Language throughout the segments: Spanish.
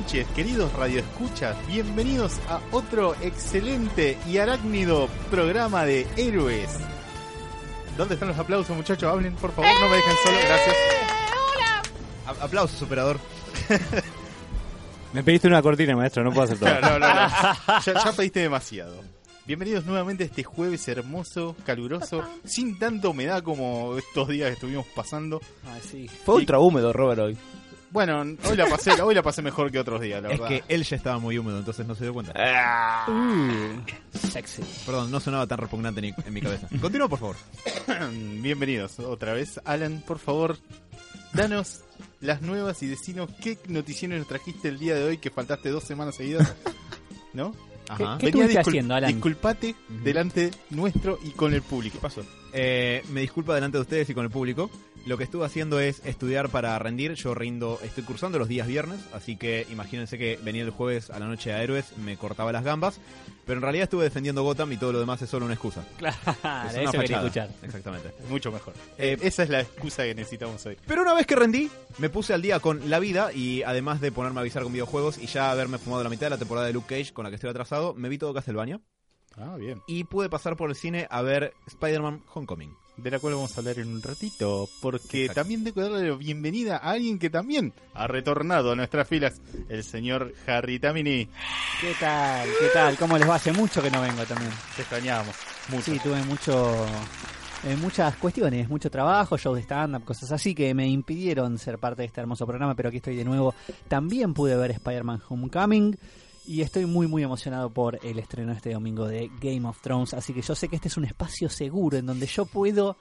noches, queridos radioescuchas. Bienvenidos a otro excelente y arácnido programa de héroes. ¿Dónde están los aplausos, muchachos? Hablen, por favor, no me dejen solo. Gracias. A- Aplausos, operador. Me pediste una cortina, maestro, no puedo hacer todo. No, no, no, no. Ya, ya pediste demasiado. Bienvenidos nuevamente a este jueves hermoso, caluroso, sin tanta humedad como estos días que estuvimos pasando. Fue ultra húmedo, Robert, hoy. Bueno, hoy la pasé, hoy la pasé mejor que otros días, la Es verdad. que él ya estaba muy húmedo, entonces no se dio cuenta. Sexy. Perdón, no sonaba tan repugnante ni- en mi cabeza. Continúa, por favor. Bienvenidos otra vez. Alan, por favor, danos las nuevas y decinos qué noticiones nos trajiste el día de hoy que faltaste dos semanas seguidas. ¿No? Ajá. ¿Qué discul- haciendo, Alan? Disculpate delante nuestro y con el público. ¿Qué pasó? Eh, me disculpa delante de ustedes y con el público. Lo que estuve haciendo es estudiar para rendir. Yo rindo, estoy cursando los días viernes, así que imagínense que venía el jueves a la noche a Héroes, me cortaba las gambas. Pero en realidad estuve defendiendo Gotham y todo lo demás es solo una excusa. Claro, Es una eso fachada. escuchar. Exactamente. Mucho mejor. Eh, Esa es la excusa que necesitamos hoy. Pero una vez que rendí, me puse al día con la vida y además de ponerme a avisar con videojuegos y ya haberme fumado la mitad de la temporada de Luke Cage con la que estoy atrasado, me vi todo Castlevania Ah, bien. y pude pasar por el cine a ver Spider-Man Homecoming. De la cual vamos a hablar en un ratito. Porque Exacto. también tengo que darle la bienvenida a alguien que también ha retornado a nuestras filas. El señor Harry Tamini. ¿Qué tal? ¿Qué tal? ¿Cómo les va? Hace mucho que no vengo también. Te extrañábamos. Mucho. Sí, tuve mucho, eh, muchas cuestiones, mucho trabajo, shows de stand-up, cosas así que me impidieron ser parte de este hermoso programa, pero aquí estoy de nuevo. También pude ver Spider-Man Homecoming y estoy muy muy emocionado por el estreno este domingo de Game of Thrones, así que yo sé que este es un espacio seguro en donde yo puedo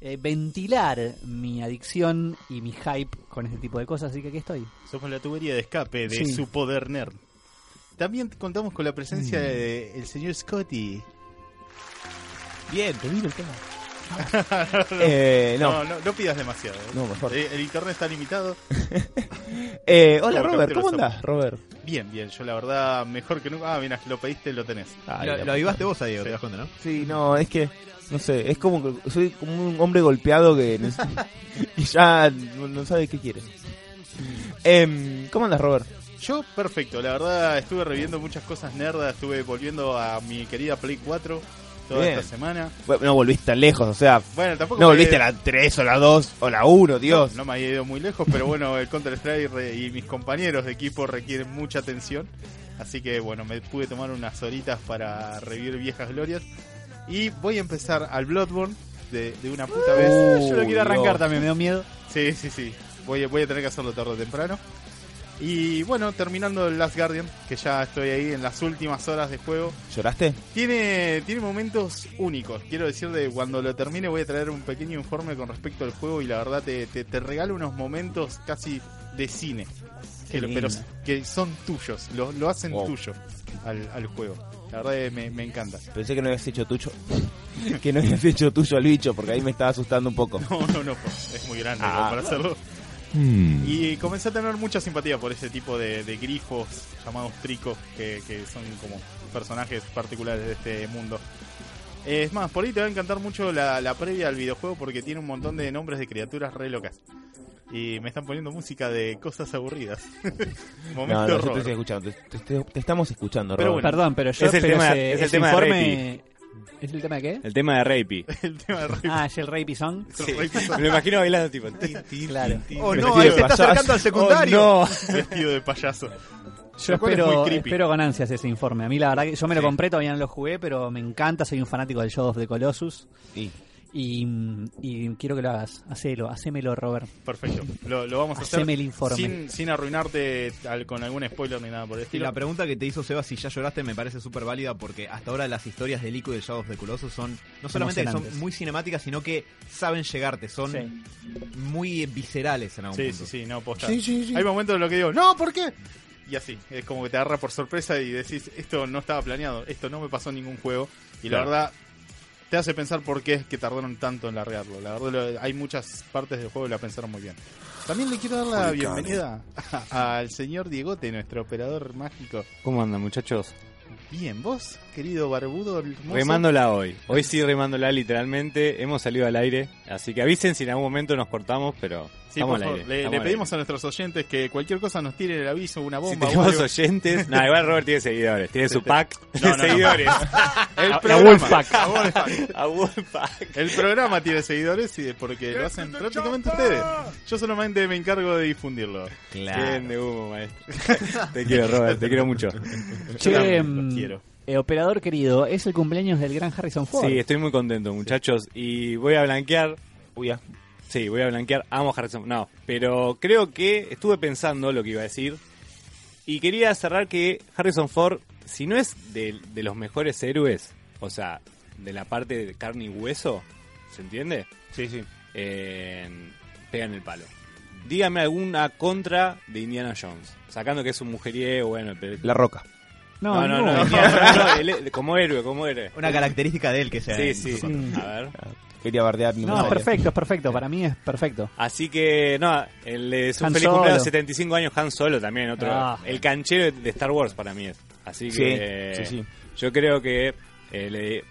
eh, ventilar mi adicción y mi hype con este tipo de cosas, así que aquí estoy. Somos la tubería de escape de Sí. su poder nerd. También contamos con la presencia Mm. del señor Scotty. Bien, te vino el tema. Eh, no, No, no, no pidas demasiado. no, mejor. Eh, El internet está limitado. Eh, hola, Como Robert, ¿cómo andás, Robert? Bien, bien. Yo la verdad, mejor que nunca. Ah, mira, lo pediste, lo tenés. Ay, lo, avivaste vos a Diego, Sí. te das cuenta, ¿no? Sí, no, es que, no sé, es como que soy como un hombre golpeado que y ya no, no sabe qué quiere. Em, ¿Cómo andas, Robert? Yo, perfecto. La verdad, estuve reviendo muchas cosas nerdas. Estuve volviendo a mi querida Play 4 toda Bien. esta semana. Bueno, no volviste tan lejos, o sea, Bueno, tampoco no me volviste a la 3 o la 2 o la 1, Dios. No, no me había ido muy lejos, pero bueno, el Counter Strike re- y mis compañeros de equipo requieren mucha atención. Así que bueno, me pude tomar unas horitas para revivir viejas glorias. Y voy a empezar al Bloodborne de, de una puta vez. Uh, Yo lo quiero arrancar Dios. también, me da miedo. Sí, sí, sí. Voy, a- voy a tener que hacerlo tarde o temprano. Y bueno, terminando el Last Guardian, que ya estoy ahí en las últimas horas de juego. ¿Lloraste? Tiene, tiene momentos únicos. Quiero decir, de cuando lo termine voy a traer un pequeño informe con respecto al juego y la verdad te, te, te regalo unos momentos casi de cine. Que, pero que son tuyos, lo, lo hacen Wow. tuyo al, al juego. La verdad me, me encanta. Pensé que no habías hecho tuyo. que no habías hecho tuyo al bicho, porque ahí me estaba asustando un poco. No, no, no, es muy grande Ah. para hacerlo. Hmm. Y comencé a tener mucha simpatía por ese tipo de, de grifos llamados tricos, que, que son como personajes particulares de este mundo. Es más, por ahí te va a encantar mucho la, la previa al videojuego porque tiene un montón de nombres de criaturas re locas. Y me están poniendo música de cosas aburridas. Momento No, no, yo te estoy escuchando. Te, te- te estamos escuchando, Pero bueno. Perdón, pero yo Es el pero tema- ese, es el ese tema de informe... ¿Es el tema de qué? El tema de Rapey. El tema de Rapey. Ah, es el Rapey Song. Me lo imagino bailando tipo. tin, tin, Claro. tin, tin. Oh no, ahí se está acercando al secundario. Oh, Vestido de payaso. Yo es espero, espero con ansias ese informe. A mí la verdad que yo me lo Sí. compré, todavía no lo jugué, pero me encanta, soy un fanático del Shadow of the Colossus. Sí. Y, y quiero que lo hagas. Hacelo, hacémelo, Robert. Perfecto. Lo, lo vamos a hacer Haceme el informe. sin, sin arruinarte al- con algún spoiler ni nada por el Y estilo. la pregunta que te hizo Seba si ya lloraste me parece súper válida porque hasta ahora las historias de Ico y de Shadow of the Colossus son no solamente que son muy cinemáticas, sino que saben llegarte, son Sí. muy viscerales en algún Sí, punto. sí, sí, no, posta. Sí, sí, sí. Hay momentos en los que digo, no, ¿por qué? Y así, es como que te agarra por sorpresa y decís, esto no estaba planeado, esto no me pasó en ningún juego. Y Claro. la verdad, te hace pensar por qué es que tardaron tanto en largarlo. La verdad, hay muchas partes del juego que la pensaron muy bien. También le quiero dar la bienvenida al señor Diegote, nuestro operador mágico. ¿Cómo andan, muchachos? Bien, vos, querido barbudo, hermoso. Remándola hoy. Hoy sí remándola literalmente. Hemos salido al aire. Así que avisen si en algún momento nos cortamos, pero Sí, estamos por al aire. le, estamos le al pedimos a nuestros oyentes que cualquier cosa nos tiren el aviso, una. Si bomba. o tenemos algo. oyentes. No, igual Robert tiene seguidores. Tiene su Sí, sí. pack No, de no, no. seguidores. El programa. Wolfpack. La Wolfpack. A Wolfpack. El programa tiene seguidores y porque lo hacen prácticamente ustedes. Yo solamente me encargo de difundirlo. Bien de humo, maestro. te quiero, Robert. Te quiero mucho. Che, lo quiero. eh, operador querido, es el cumpleaños del gran Harrison Ford. Sí, estoy muy contento, muchachos. Y voy a blanquear Uy, ya. Sí, voy a blanquear. Amo a Harrison. No, pero creo que estuve pensando lo que iba a decir. Y quería cerrar que Harrison Ford, si no es de, de los mejores héroes, o sea, de la parte de carne y hueso, ¿se entiende? Sí, sí. Eh, pegan el palo. Dígame alguna contra de Indiana Jones. Sacando que es un mujeriego, bueno, pero... La Roca. No, no, no, no. no, Indiana- no, él- como héroe, como héroe. Una característica de él que sea. Sí, sí. Sí. A ver. Quería bardear mi No, es perfecto, es perfecto. Para mí es perfecto. Así que, no, el de su Han feliz Solo. cumpleaños 75 años Han Solo también, otro. Ah. El canchero de Star Wars para mí es. Así Sí, que sí, sí. yo creo que eh, le,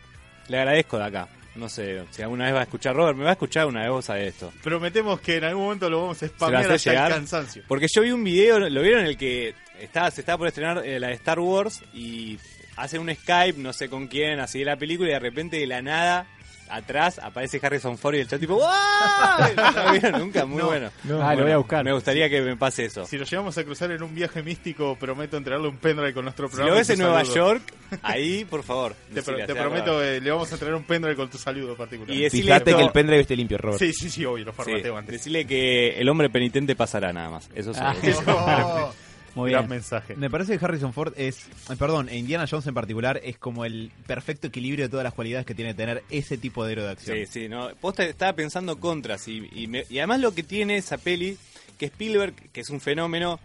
le agradezco de acá. No sé, si alguna vez va a escuchar Robert, me va a escuchar una vez vos a esto. Prometemos que en algún momento lo vamos a ¿Se lo spamear hasta llegar? el cansancio. Porque yo vi un video, ¿lo vieron? En el que estaba, se estaba por estrenar eh, la de Star Wars y hacen un Skype, no sé con quién, así de la película y de repente de la nada, atrás, aparece Harrison Ford y el chat tipo ¡Wow! ¿No lo vieron nunca? Muy bueno. ah, lo voy a buscar. Me gustaría que me pase eso. Si lo llevamos a cruzar en un viaje místico, prometo entregarle un pendrive con nuestro Si programa. lo y ves en Nueva saludo. York, ahí, por favor. Te, pro- prometo, eh, le vamos a entregar un pendrive con tu saludo particular. Y decirle Fíjate que el pendrive esté limpio, Robert. Sí, sí, sí, obvio, lo Sí, formateo antes. decirle que el hombre penitente pasará nada más. Eso sí. Ah. Eso, Muy gran bien. mensaje. Me parece que Harrison Ford es, eh, perdón, e Indiana Jones en particular es como el perfecto equilibrio de todas las cualidades que tiene tener ese tipo de héroe de acción. Sí, sí, no. Posta estaba pensando contras y, y, me- y además lo que tiene esa peli, que Spielberg, que es un fenómeno,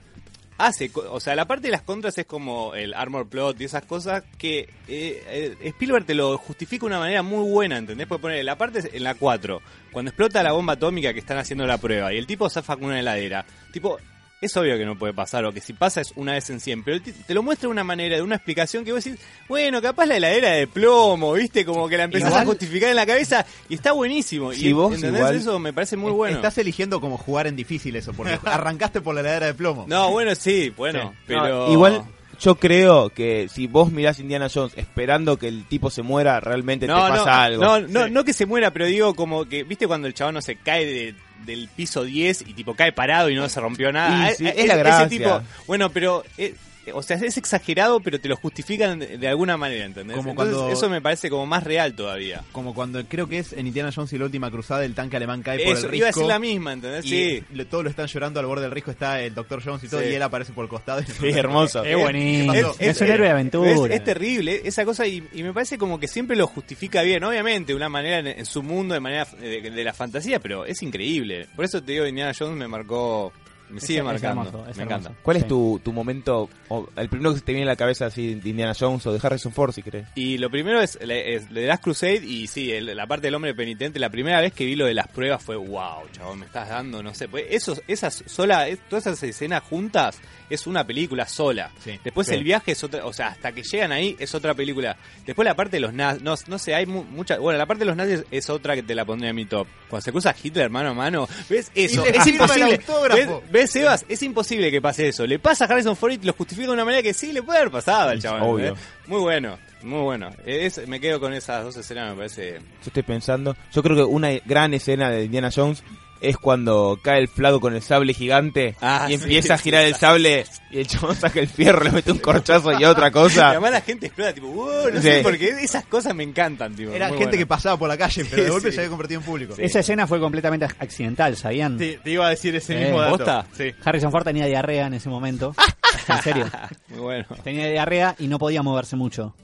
hace, o sea, la parte de las contras es como el armor plot y esas cosas que eh, eh, Spielberg te lo justifica de una manera muy buena, ¿entendés? Puede poner la parte en la 4, cuando explota la bomba atómica que están haciendo la prueba y el tipo zafa con una heladera, tipo... Es obvio que no puede pasar, o que si pasa es una vez en 100, pero te lo muestra de una manera, de una explicación que vos decís, bueno, capaz la heladera de plomo, ¿viste? Como que la empezás Igual- a justificar en la cabeza y está buenísimo. Si y vos ¿entendés? igual- eso me parece muy bueno. Estás eligiendo como jugar en difícil eso, porque arrancaste por la heladera de plomo. No, bueno, sí, bueno, No, pero... igual, yo creo que si vos mirás Indiana Jones esperando que el tipo se muera, realmente no, te no, pasa algo. No, no, no que se muera, pero digo como que, ¿viste cuando el chabón no se cae de- del piso 10 y tipo cae parado y no se rompió nada? Sí, eh, es la ese gracia. tipo, bueno, pero... eh, o sea, es exagerado, pero te lo justifican de, alguna manera, ¿entendés? Como Entonces, cuando- eso me parece como más real todavía. Como cuando creo que es en Indiana Jones y la última cruzada el tanque alemán cae por el iba a risco. decir la misma, ¿entendés? y Sí. lo- todos lo están llorando al borde del risco, está el Dr. Jones y todo, Sí. y él aparece por el costado. y- Sí, hermoso. Es buenísimo. ¿Qué Es, un héroe de aventura. Es, es terrible esa cosa y, y me parece como que siempre lo justifica bien, obviamente, de una manera en, en su mundo, de manera de, de la fantasía, pero es increíble. Por eso te digo, Indiana Jones me marcó, me sigue es marcando, hermoso, es me hermoso. encanta. ¿Cuál Sí. es tu, tu momento, o el primero que se te viene a la cabeza así de Indiana Jones o de Harrison Ford, si querés? Y lo primero es, le- es The Last Crusade y sí, el- la parte del hombre penitente, la primera vez que vi lo de las pruebas fue, wow, chabón, me estás dando, no sé, pues eso, esas sola, es- todas esas escenas juntas es una película sola. Sí. Después Sí. el viaje es otra, o sea, hasta que llegan ahí es otra película. Después la parte de los nazis, no, no sé, hay mu- mucha, bueno, la parte de los nazis es otra que te la pondría en mi top. Cuando se cruza Hitler mano a mano, ¿ves eso? Es el imposible. autógrafo. ¿Ves, ¿Ves, Sebas? Es imposible que pase eso. Le pasa a Harrison Ford y lo justifica de una manera que sí le puede haber pasado al chaval. Obvio. ¿ves? Muy bueno, muy bueno. Es, me quedo con esas dos escenas, me parece. Yo estoy pensando, yo creo que una gran escena de Indiana Jones es cuando cae el flaco con el sable gigante Ah, y sí, empieza a sí, girar el sable y el chabón saca el fierro, le mete un corchazo y otra Y cosa. además la gente explota, tipo, "Wow", no Sí. sé, porque esas cosas me encantan, tipo. Era gente bueno. que pasaba por la calle, pero de golpe sí. se había convertido en público. Esa escena fue completamente accidental, ¿sabían? Te, te iba a decir ese Eh, mismo dato. ¿posta? Sí. Harrison Ford tenía diarrea en ese momento. en serio. Muy bueno. Tenía diarrea y no podía moverse mucho.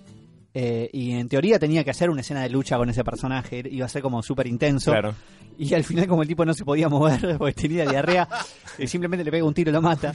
Eh, y en teoría tenía que hacer una escena de lucha con ese personaje. Iba a ser como súper intenso. Claro. Y al final, como el tipo no se podía mover porque tenía diarrea, eh, simplemente le pega un tiro y lo mata.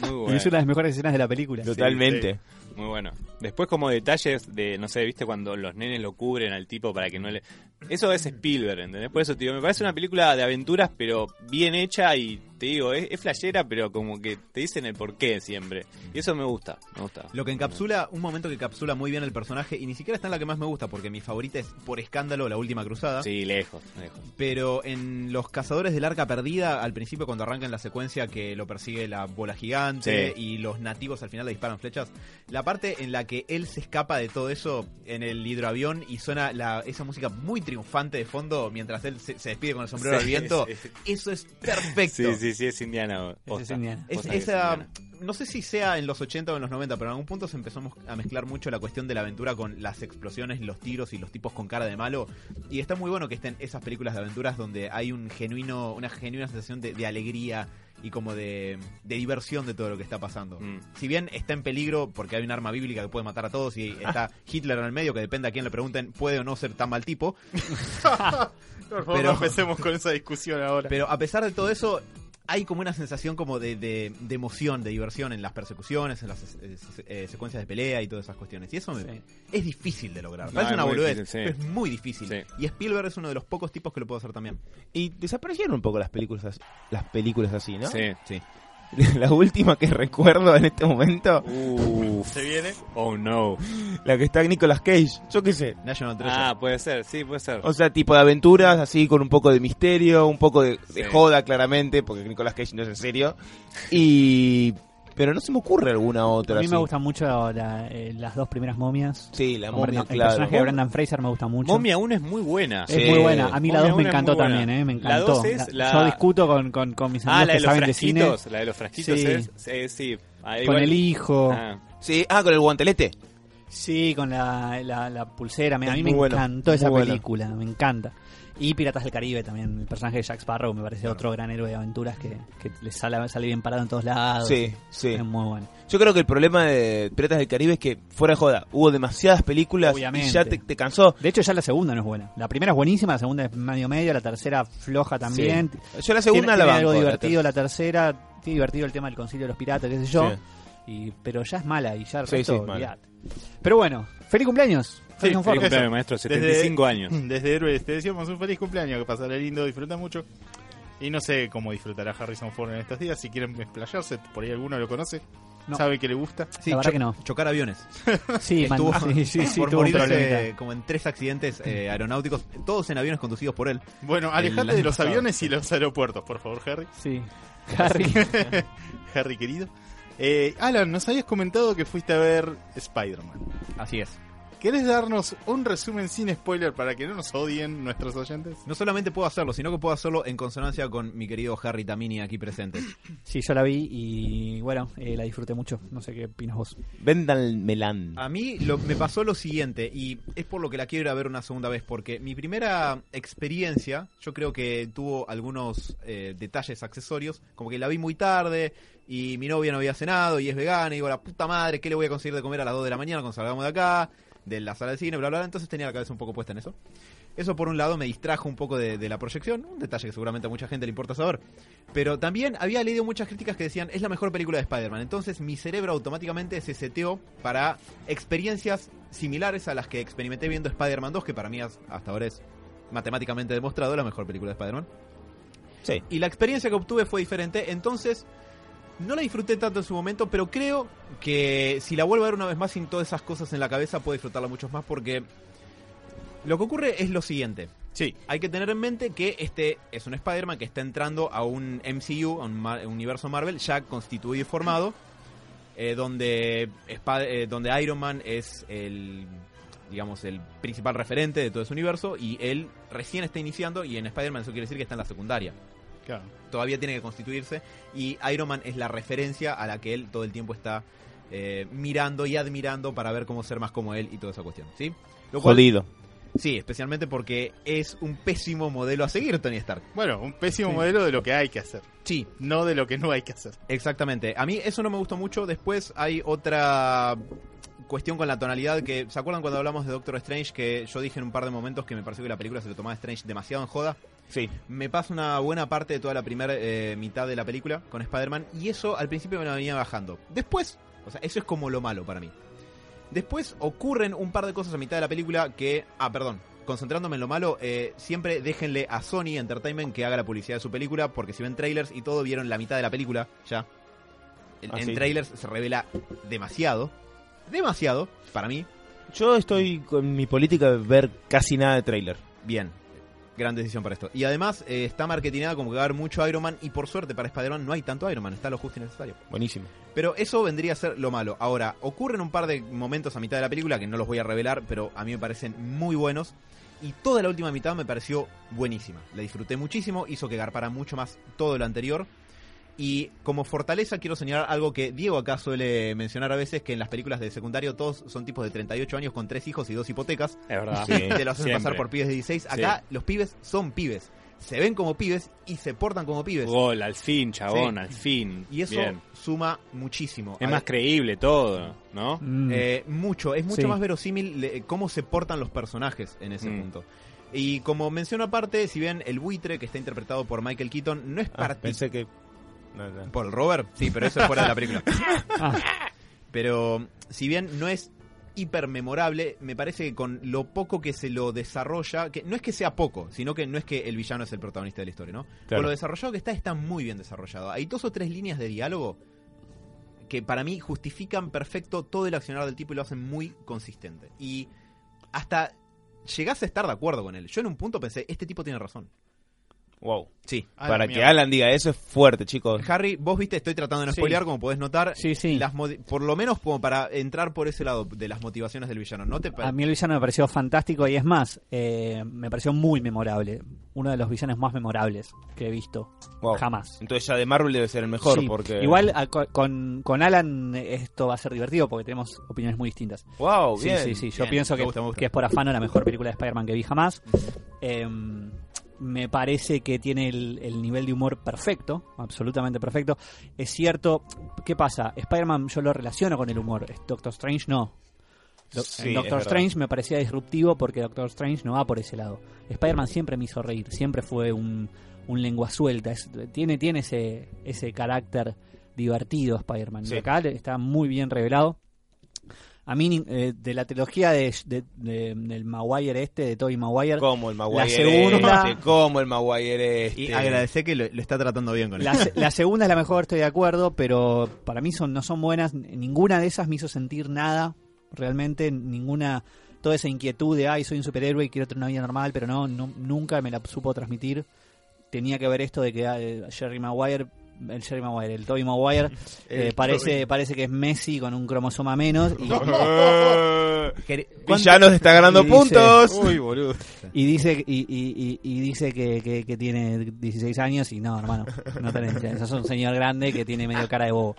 Muy Y bueno. es una de las mejores escenas de la película. Totalmente. Muy bueno. Después como detalles de, no sé, viste cuando los nenes lo cubren al tipo para que no le... Eso es Spielberg, ¿entendés? Por eso, tío, me parece una película de aventuras, pero bien hecha y te digo, es, es flashera, pero como que te dicen el porqué siempre. Y eso me gusta, me gusta. Lo que encapsula, un momento que encapsula muy bien el personaje, y ni siquiera está en la que más me gusta, porque mi favorita es por escándalo La Última Cruzada. Sí, lejos, lejos. Pero en Los Cazadores del Arca Perdida, al principio cuando arrancan la secuencia que lo persigue la bola gigante Sí. y los nativos al final le disparan flechas, la parte en la que él se escapa de todo eso en el hidroavión y suena la, esa música muy triunfante de fondo mientras él se, se despide con el sombrero Sí, al viento, sí. eso es perfecto. Sí, sí, sí, es indiana. Ese posta. es Indiana. Es- Posta que es esa, indiana. no sé si sea en los 80 o en los 90, pero en algún punto se empezó a mezclar mucho la cuestión de la aventura con las explosiones, los tiros y los tipos con cara de malo. Y está muy bueno que estén esas películas de aventuras donde hay un genuino, una genuina sensación de, de alegría y como de, de diversión de todo lo que está pasando. Mm. Si bien está en peligro porque hay un arma bíblica que puede matar a todos y está Hitler en el medio, que depende a quién le pregunten, puede o no ser tan mal tipo. Por favor, Pero- no empecemos con esa discusión ahora. Pero a pesar de todo eso, hay como una sensación como de, de- de emoción, de diversión en las persecuciones, en las eh, eh, secuencias de pelea y todas esas cuestiones. Y eso me- Sí. es difícil de lograr. No, Parece es una muy boludez, difícil, sí. pero es muy difícil. Sí. Y Spielberg es uno de los pocos tipos que lo puede hacer también. Y desaparecieron un poco las películas, as- las películas así, ¿no? Sí. Sí. La última que recuerdo en este momento, Uf. Se viene. Oh no. la que está Nicolas Cage, yo qué sé. National Treasure. Ah, puede ser, sí, puede ser. O sea, tipo de aventuras, así con un poco de misterio, un poco de, de joda, claramente, porque Nicolas Cage no es en serio. Y. Pero no se me ocurre alguna otra. A mí me así. gustan mucho la- eh, las dos primeras momias. Sí, la momia, el claro. personaje de Brendan Fraser me gusta mucho. Momia 1 es muy buena. Es Sí. muy buena. A mí la Momia 2 me encantó también, ¿eh? Me La encantó. dos es la- Yo discuto con, con, con mis amigos Ah, la que de los saben de cine. frasquitos. La de los frasquitos Sí. es. Sí, sí. Ah, Con igual- el hijo. Ah, Sí, ah, con el guantelete. Sí, con la, la, la pulsera. Me- A mí me encantó esa película. Me encanta. Y Piratas del Caribe también. El personaje de Jack Sparrow me parece otro gran héroe de aventuras que, que le sale, sale bien parado en todos lados. Sí, sí. Es muy bueno. Yo creo que el problema de Piratas del Caribe es que, fuera de joda, hubo demasiadas películas Obviamente. y ya te, te cansó. De hecho, ya la segunda no es buena. La primera es buenísima, la segunda es medio medio, la tercera floja también. Yo la segunda tiene, la banco. algo la divertido, ter- la tercera, tiene divertido el tema del concilio de los piratas, qué sé yo. Sí. Y, pero ya es mala y ya el Sí, resto, sí. Pero bueno, feliz cumpleaños. Sí, feliz cumpleaños, maestro. Desde- 75 años. Desde Héroes te decíamos un feliz cumpleaños, que pasará lindo, disfruta mucho. Y no sé cómo disfrutará Harrison Ford en estos días. Si quieren explayarse, por ahí alguno lo conoce, No. sabe que le gusta. Sí, La verdad que no. Chocar aviones. Sí, man- Estuvo sí, sí, sí, por morirse como en tres accidentes eh, aeronáuticos, todos en aviones conducidos por él. Bueno, alejate de los aviones y los aeropuertos, por favor, Harry. Sí. Harry. Harry querido. Eh, Alan, nos habías comentado que fuiste a ver Spider-Man. Así es. ¿Querés darnos un resumen sin spoiler para que no nos odien nuestros oyentes? No solamente puedo hacerlo, sino que puedo hacerlo en consonancia con mi querido Harry Tamini aquí presente. Sí, yo la vi y bueno, eh, la disfruté mucho. No sé qué opinas vos. Vendal Melán. A mí lo- me pasó lo siguiente, y es por lo que la quiero ir a ver una segunda vez, porque mi primera experiencia, yo creo que tuvo algunos eh, detalles accesorios, como que la vi muy tarde, y mi novia no había cenado, y es vegana, y digo, la puta madre, ¿qué le voy a conseguir de comer a las 2 de la mañana cuando salgamos de acá? De la sala de cine, bla, bla, bla. Entonces tenía la cabeza un poco puesta en eso. Eso por un lado me distrajo un poco de, de la proyección, un detalle que seguramente a mucha gente le importa saber. Pero también había leído muchas críticas que decían, es la mejor película de Spider-Man. Entonces mi cerebro automáticamente se seteó para experiencias similares a las que experimenté viendo Spider-Man 2, que para mí has- hasta ahora es matemáticamente demostrado la mejor película de Spider-Man. Sí. Y la experiencia que obtuve fue diferente, entonces no la disfruté tanto en su momento, pero creo que si la vuelvo a ver una vez más sin todas esas cosas en la cabeza, puedo disfrutarla mucho más porque lo que ocurre es lo siguiente. Sí, Hay que tener en mente que este es un Spider-Man que está entrando a un MCU, a un universo Marvel ya constituido y formado, eh, donde, eh, donde Iron Man es el digamos el principal referente de todo ese universo y él recién está iniciando y en Spider-Man eso quiere decir que está en la secundaria. Claro. todavía tiene que constituirse y Iron Man es la referencia a la que él todo el tiempo está eh, mirando y admirando para ver cómo ser más como él y toda esa cuestión, ¿sí? Lo cual- Jodido. Sí, especialmente porque es un pésimo modelo a seguir Tony Stark. Bueno, un pésimo Sí. modelo de lo que hay que hacer, Sí, no de lo que no hay que hacer. exactamente. A mí eso no me gustó mucho. Después hay otra cuestión con la tonalidad que... ¿Se acuerdan cuando hablamos de Doctor Strange que yo dije en un par de momentos que me pareció que la película se lo tomaba a Strange demasiado en joda? Sí. Me pasa una buena parte de toda la primera eh, mitad de la película con Spider-Man y eso al principio me lo venía bajando. Después, o sea, eso es como lo malo para mí. Después ocurren un par de cosas a mitad de la película que... Ah, perdón. Concentrándome en lo malo, eh, siempre déjenle a Sony Entertainment que haga la publicidad de su película, porque si ven trailers y todo, vieron la mitad de la película ya. En, Ah, en sí. trailers se revela demasiado. Demasiado, para mí. Yo estoy con mi política de ver casi nada de trailer. Bien. Gran decisión para esto. Y además eh, está marketingada como que va a haber mucho Iron Man y por suerte para Spider-Man no hay tanto Iron Man, está lo justo y necesario. Buenísimo. Pero eso vendría a ser lo malo. Ahora, ocurren un par de momentos a mitad de la película que no los voy a revelar, pero a mí me parecen muy buenos. Y toda la última mitad me pareció buenísima. La disfruté muchísimo, hizo que garpara mucho más todo lo anterior. Y como fortaleza quiero señalar algo que Diego acá suele mencionar a veces, que en las películas de secundario todos son tipos de 38 años con tres hijos y dos hipotecas. Es verdad. Sí. Te lo hacen pasar por pibes de 16. Acá los pibes son pibes. Se ven como pibes y se portan como pibes. Gol, al fin, chabón, Sí. al fin. Y eso Bien. suma muchísimo. Es A más ver, creíble todo, ¿no? Mm. eh, mucho, es mucho Sí. más verosímil le- cómo se portan los personajes en ese Mm. punto. Y como menciono aparte, si bien el buitre que está interpretado por Michael Keaton no es Ah, parte pensé que. No, no. por el Robert, sí, pero eso es fuera de la película. Ah, Pero si bien no es hiper memorable, me parece que con lo poco que se lo desarrolla, que no es que sea poco, sino que no es que el villano es el protagonista de la historia, ¿no? Claro. Con lo desarrollado que está, está muy bien desarrollado. Hay dos o tres líneas de diálogo que para mí justifican perfecto todo el accionar del tipo y lo hacen muy consistente. Y hasta llegás a estar de acuerdo con él. Yo en un punto pensé, este tipo tiene razón. Wow. Sí. Ah, Para que mierda. Alan diga eso es fuerte, chicos. Harry, vos viste, estoy tratando de no Sí. spoilear, como podés notar, Sí, sí. las modi- por lo menos como para entrar por ese lado de las motivaciones del villano. ¿No te a mí el villano me pareció fantástico y es más, eh, me pareció muy memorable. Uno de los villanos más memorables que he visto Wow. jamás. Entonces ya de Marvel debe ser el mejor Sí. porque. Igual a- co- con, con Alan eh, esto va a ser divertido porque tenemos opiniones muy distintas. Wow, Sí, bien. sí, sí. Yo bien. pienso que, gusta, me gusta. que es por afano la mejor película de Spider-Man que vi jamás. Em, me parece que tiene el, el nivel de humor perfecto, absolutamente perfecto. Es cierto, ¿qué pasa? Spider-Man yo lo relaciono con el humor, Doctor Strange no. Do- Sí, Doctor. Strange me parecía disruptivo porque Doctor Strange no va por ese lado. Spider-Man siempre me hizo reír, siempre fue un, un lengua suelta, es- tiene, tiene ese, ese carácter divertido Spider-Man. Sí. Y acá está muy bien revelado. A mí, ni- eh, de la trilogía de, de- de- del Maguire este, de Tobey Maguire, Como el Maguire. La segunda- Este, como el Maguire este. Y agradecer que lo, lo está tratando bien con él. la, se- la segunda es la mejor, estoy de acuerdo, pero para mí son, no son buenas. Ninguna de esas me hizo sentir nada, realmente, ninguna, toda esa inquietud de, ay, soy un superhéroe y quiero tener una vida normal, pero no, no- nunca me la supo transmitir. Tenía que ver esto de que eh, Jerry Maguire, el Jerry Maguire, el Tobey Maguire, eh, El parece, parece que es Messi con un cromosoma menos. Y, Villanos está ganando Y dice- puntos. Uy, boludo. Y dice y, y- y- y dice que, que- que tiene 16 años y no, hermano, no tenés, sos un señor grande que tiene medio cara de bobo.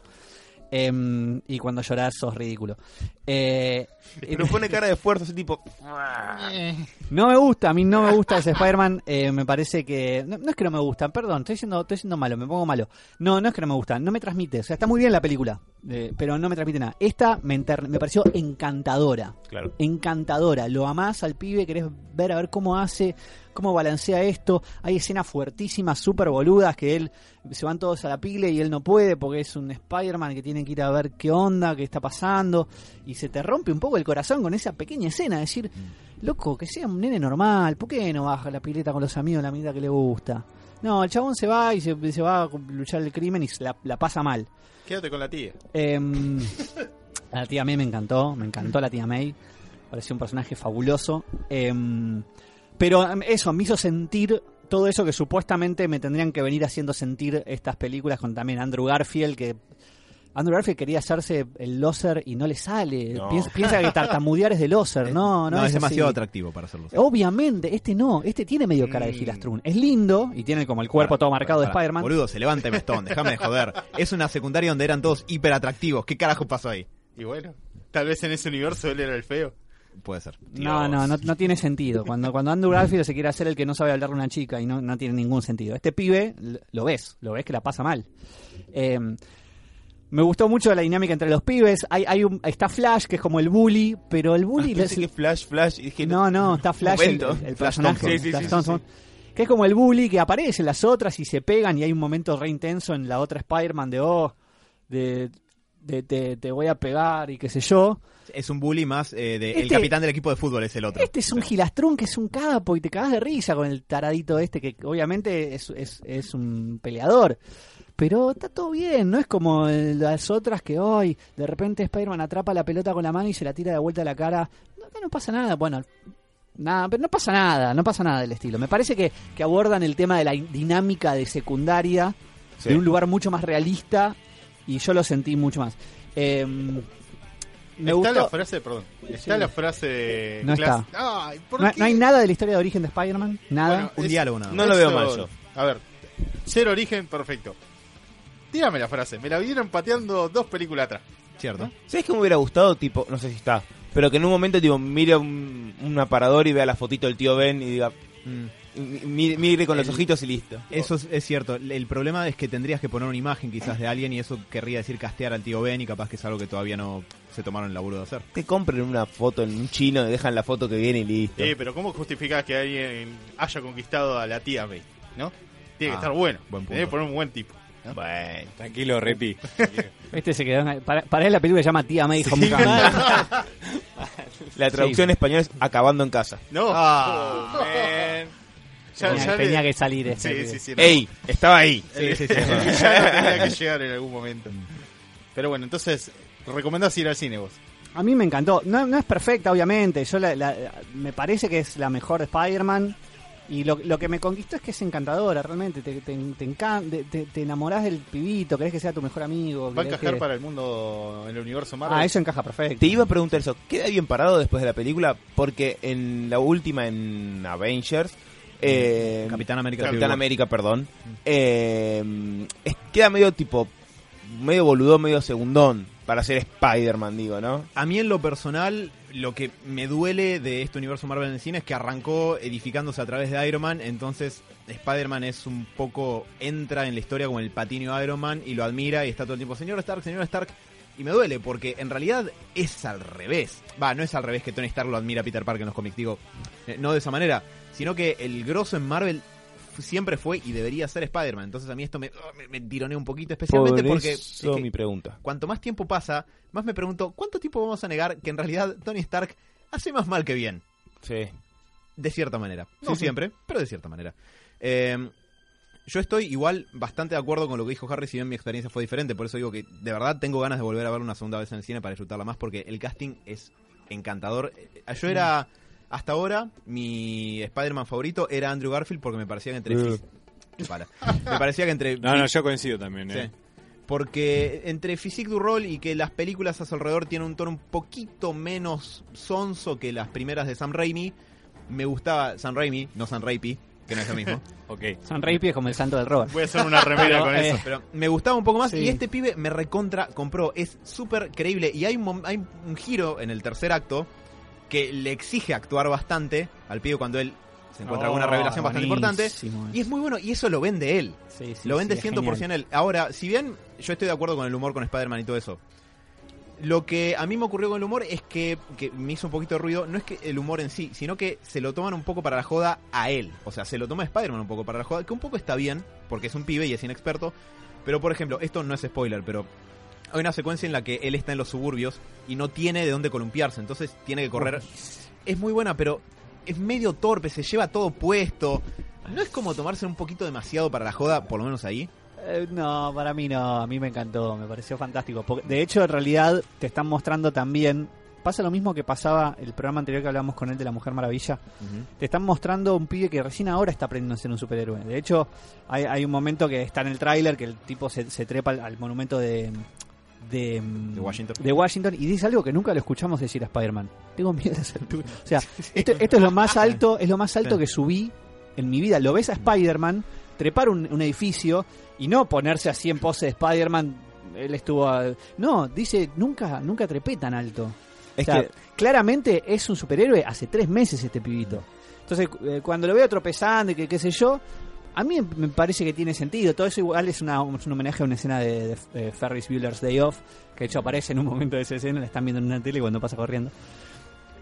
Em, y cuando llorás sos ridículo. Eh, Pero pone cara de esfuerzo, ese tipo. no me gusta, a mí no me gusta ese Spider-Man. eh, me parece que. No, no es que no me gustan, perdón, estoy siendo, estoy siendo malo, me pongo malo. No, no es que no me gustan, no me transmite. O sea, está muy bien la película, eh, pero no me transmite nada. Esta me, enter- me pareció encantadora. Claro. encantadora. Lo amás al pibe, querés ver a ver cómo hace, cómo balancea esto. Hay escenas fuertísimas, súper boludas, que él se van todos a la pile y él no puede porque es un Spider-Man que tiene que ir a ver qué onda, qué está pasando. Y se te rompe un poco el corazón con esa pequeña escena. Decir, loco, que sea un nene normal, ¿por qué no baja la pileta con los amigos la medida que le gusta? No, el chabón se va y se, se va a luchar el crimen y se la, la pasa mal. Quédate con la tía. Em, a la tía May me encantó, me encantó la tía May. Pareció un personaje fabuloso. Em, pero em, eso, me hizo sentir todo eso que supuestamente me tendrían que venir haciendo sentir estas películas con también Andrew Garfield, que Andrew Garfield quería hacerse el loser y no le sale. No. Piensa, piensa que tartamudear es de loser. No, no, No, es, así. demasiado atractivo para hacerlo. Obviamente, este no, este tiene medio cara de Mm. Gilastrún. Es lindo y tiene como el cuerpo Para, todo marcado para, de. Spider-Man. Boludo, se levanta Stone, déjame de joder. Es una secundaria donde eran todos hiper atractivos. ¿Qué carajo pasó ahí? Y bueno, tal vez en ese universo él era el feo. Puede ser. No, no, no, no tiene sentido. Cuando, cuando Andrew Garfield se quiere hacer el que no sabe hablar de una chica y no, no tiene ningún sentido. Este pibe, lo ves, lo ves que la pasa mal. Eh, me gustó mucho la dinámica entre los pibes. Hay, hay un, está Flash, que es como el bully, pero el bully... Ah, que Flash, Flash, No, no, está Flash, el, Momento. el Flash personaje. Sí, sí, Flash sí, Thompson, Que es como el bully que aparece en las otras y se pegan y hay un momento re intenso en la otra Spider-Man de, oh, de, de- te- te voy a pegar y qué sé yo. Es un bully más eh, de... El Este- capitán del equipo de fútbol es el otro. Este es un gilastrón que es un capo y te cagas de risa con el taradito este que obviamente es, es, es un peleador. Pero está todo bien, no es como las otras que hoy de repente Spider-Man atrapa la pelota con la mano y se la tira de vuelta a la cara. No, no pasa nada, bueno, nada, pero no pasa nada, no pasa nada del estilo. Me parece que, que abordan el tema de la dinámica de secundaria Sí. de un lugar mucho más realista y yo lo sentí mucho más. Eh, me está gustó- la frase, perdón. Está Sí. la frase. No está. clas- Ay, ¿por no, qué? no hay nada de la historia de origen de Spider-Man, nada. Bueno, Un es- diálogo nada. No lo veo mal yo. A ver, ser origen, perfecto. Tírame la frase. Me la vinieron pateando dos películas atrás. ¿Cierto? ¿Sabes qué me hubiera gustado? Tipo, no sé si está, pero que en un momento, tipo, mire un, un aparador y vea la fotito del tío Ben y diga, Mm. Mi- mire, mire con los El- ojitos y listo. Eso es, es cierto. El problema es que tendrías que poner una imagen quizás de alguien y eso querría decir castear al tío Ben y capaz que es algo que todavía no se tomaron el laburo de hacer. Que compren una foto en un chino y dejan la foto que viene y listo. Eh, pero ¿cómo justificás que alguien haya conquistado a la tía May? ¿No? Tiene que Ah, estar bueno. buen punto. Tiene que poner un buen tipo. Bueno. Tranquilo, Repi. Este se quedó. en- Para, para él la película se llama Tía May Homecoming. La traducción española es acabando en casa. No. Oh, Oh, man. Ya- tenía, ya tenía le- que salir este. Sí, pibe. sí, sí. no. ¡Ey! Estaba ahí. Sí, sí, sí. El villano tenía que llegar en algún momento. Pero bueno, entonces, recomendás ir al cine vos. A mí me encantó. No, no es perfecta, obviamente. Yo la- la- me parece que es la mejor de Spider-Man. Y lo, lo que me conquistó es que es encantadora, realmente. Te, te, te, encan- te, enamorás del pibito, querés que sea tu mejor amigo. Va a encajar que- para el mundo, en el universo Marvel. Ah, eso encaja perfecto. Te iba a preguntar eso. ¿Queda bien parado después de la película? Porque en la última, en Avengers, eh, Capitán América. Capitán. América, perdón, eh, queda medio tipo, medio boludón, medio segundón para ser Spider-Man, digo, ¿no? A mí en lo personal, lo que me duele de este universo Marvel en el cine es que arrancó edificándose a través de Iron Man, entonces Spider-Man es un poco, entra en la historia como el patinio Iron Man y lo admira y está todo el tiempo, señor Stark, señor Stark, y me duele porque en realidad es al revés. Va, no es al revés que Tony Stark lo admira a Peter Parker en los cómics, digo, eh, no de esa manera, sino que el grosso en Marvel siempre fue y debería ser Spider-Man, entonces a mí esto me, me, me tironea un poquito, especialmente Por porque... eso es que- mi pregunta. cuanto más tiempo pasa, más me pregunto, ¿cuánto tiempo vamos a negar que en realidad Tony Stark hace más mal que bien? Sí. De cierta manera. No Sí, sí. siempre, pero de cierta manera. Eh, yo estoy igual bastante de acuerdo con lo que dijo Harry, si bien mi experiencia fue diferente, por eso digo que de verdad tengo ganas de volver a verlo una segunda vez en el cine para disfrutarla más, porque el casting es encantador. Eh, Yo era, hasta ahora, mi Spider-Man favorito era Andrew Garfield porque me parecía que entre... Para. Me parecía que entre... No, no, yo coincido también. Sí. Eh. Porque entre Physique du Rol y que las películas a su alrededor tienen un tono un poquito menos sonso que las primeras de Sam Raimi, me gustaba Sam Raimi, no Sam Raimi, que no es lo mismo. Ok. San Raimi es como el santo del Robert. Voy a hacer una remera con eh, eso. Pero me gustaba un poco más Sí. y este pibe me recontra compró. Es súper creíble y hay un, hay un giro en el tercer acto que le exige actuar bastante al pibe cuando él se encuentra Oh, alguna revelación bastante importante. Y es muy bueno y eso lo vende él. Sí, sí, lo vende sí, es 100% genial. él. Ahora, si bien yo estoy de acuerdo con el humor con Spider-Man y todo eso, lo que a mí me ocurrió con el humor es que, que me hizo un poquito de ruido, no es que el humor en sí, sino que se lo toman un poco para la joda a él. O sea, se lo toma Spider-Man un poco para la joda, que un poco está bien, porque es un pibe y es inexperto. Pero, por ejemplo, esto no es spoiler, pero hay una secuencia en la que él está en los suburbios y no tiene de dónde columpiarse, entonces tiene que correr. Es muy buena, pero es medio torpe, se lleva todo puesto. ¿No es como tomarse un poquito demasiado para la joda, por lo menos ahí? Eh, no, para mí no, a mí me encantó, me pareció fantástico. Porque, de hecho, en realidad te están mostrando también, pasa lo mismo que pasaba el programa anterior que hablábamos con él de la Mujer Maravilla, te están mostrando un pibe que recién ahora está aprendiendo a ser un superhéroe. De hecho, hay, hay un momento que está en el tráiler que el tipo se, se trepa al, al monumento de, de, mm, De Washington. de Washington y dice algo que nunca lo escuchamos decir a Spider-Man. Tengo miedo a esa altura. O sea, esto, esto es lo más alto, es lo más alto que subí en mi vida. Lo ves a Spider-Man trepar un, un edificio y no ponerse así en pose de Spider-Man. Él estuvo. a- no, dice, nunca, nunca trepé tan alto. Es O sea, que claramente es un superhéroe hace tres meses este pibito. Entonces, eh, cuando lo veo tropezando y que qué sé yo, a mí me parece que tiene sentido. Todo eso igual es, una- es un homenaje a una escena de, de, eh, Ferris Bueller's Day Off, que de hecho aparece en un momento de esa escena, la están viendo en una tele cuando pasa corriendo.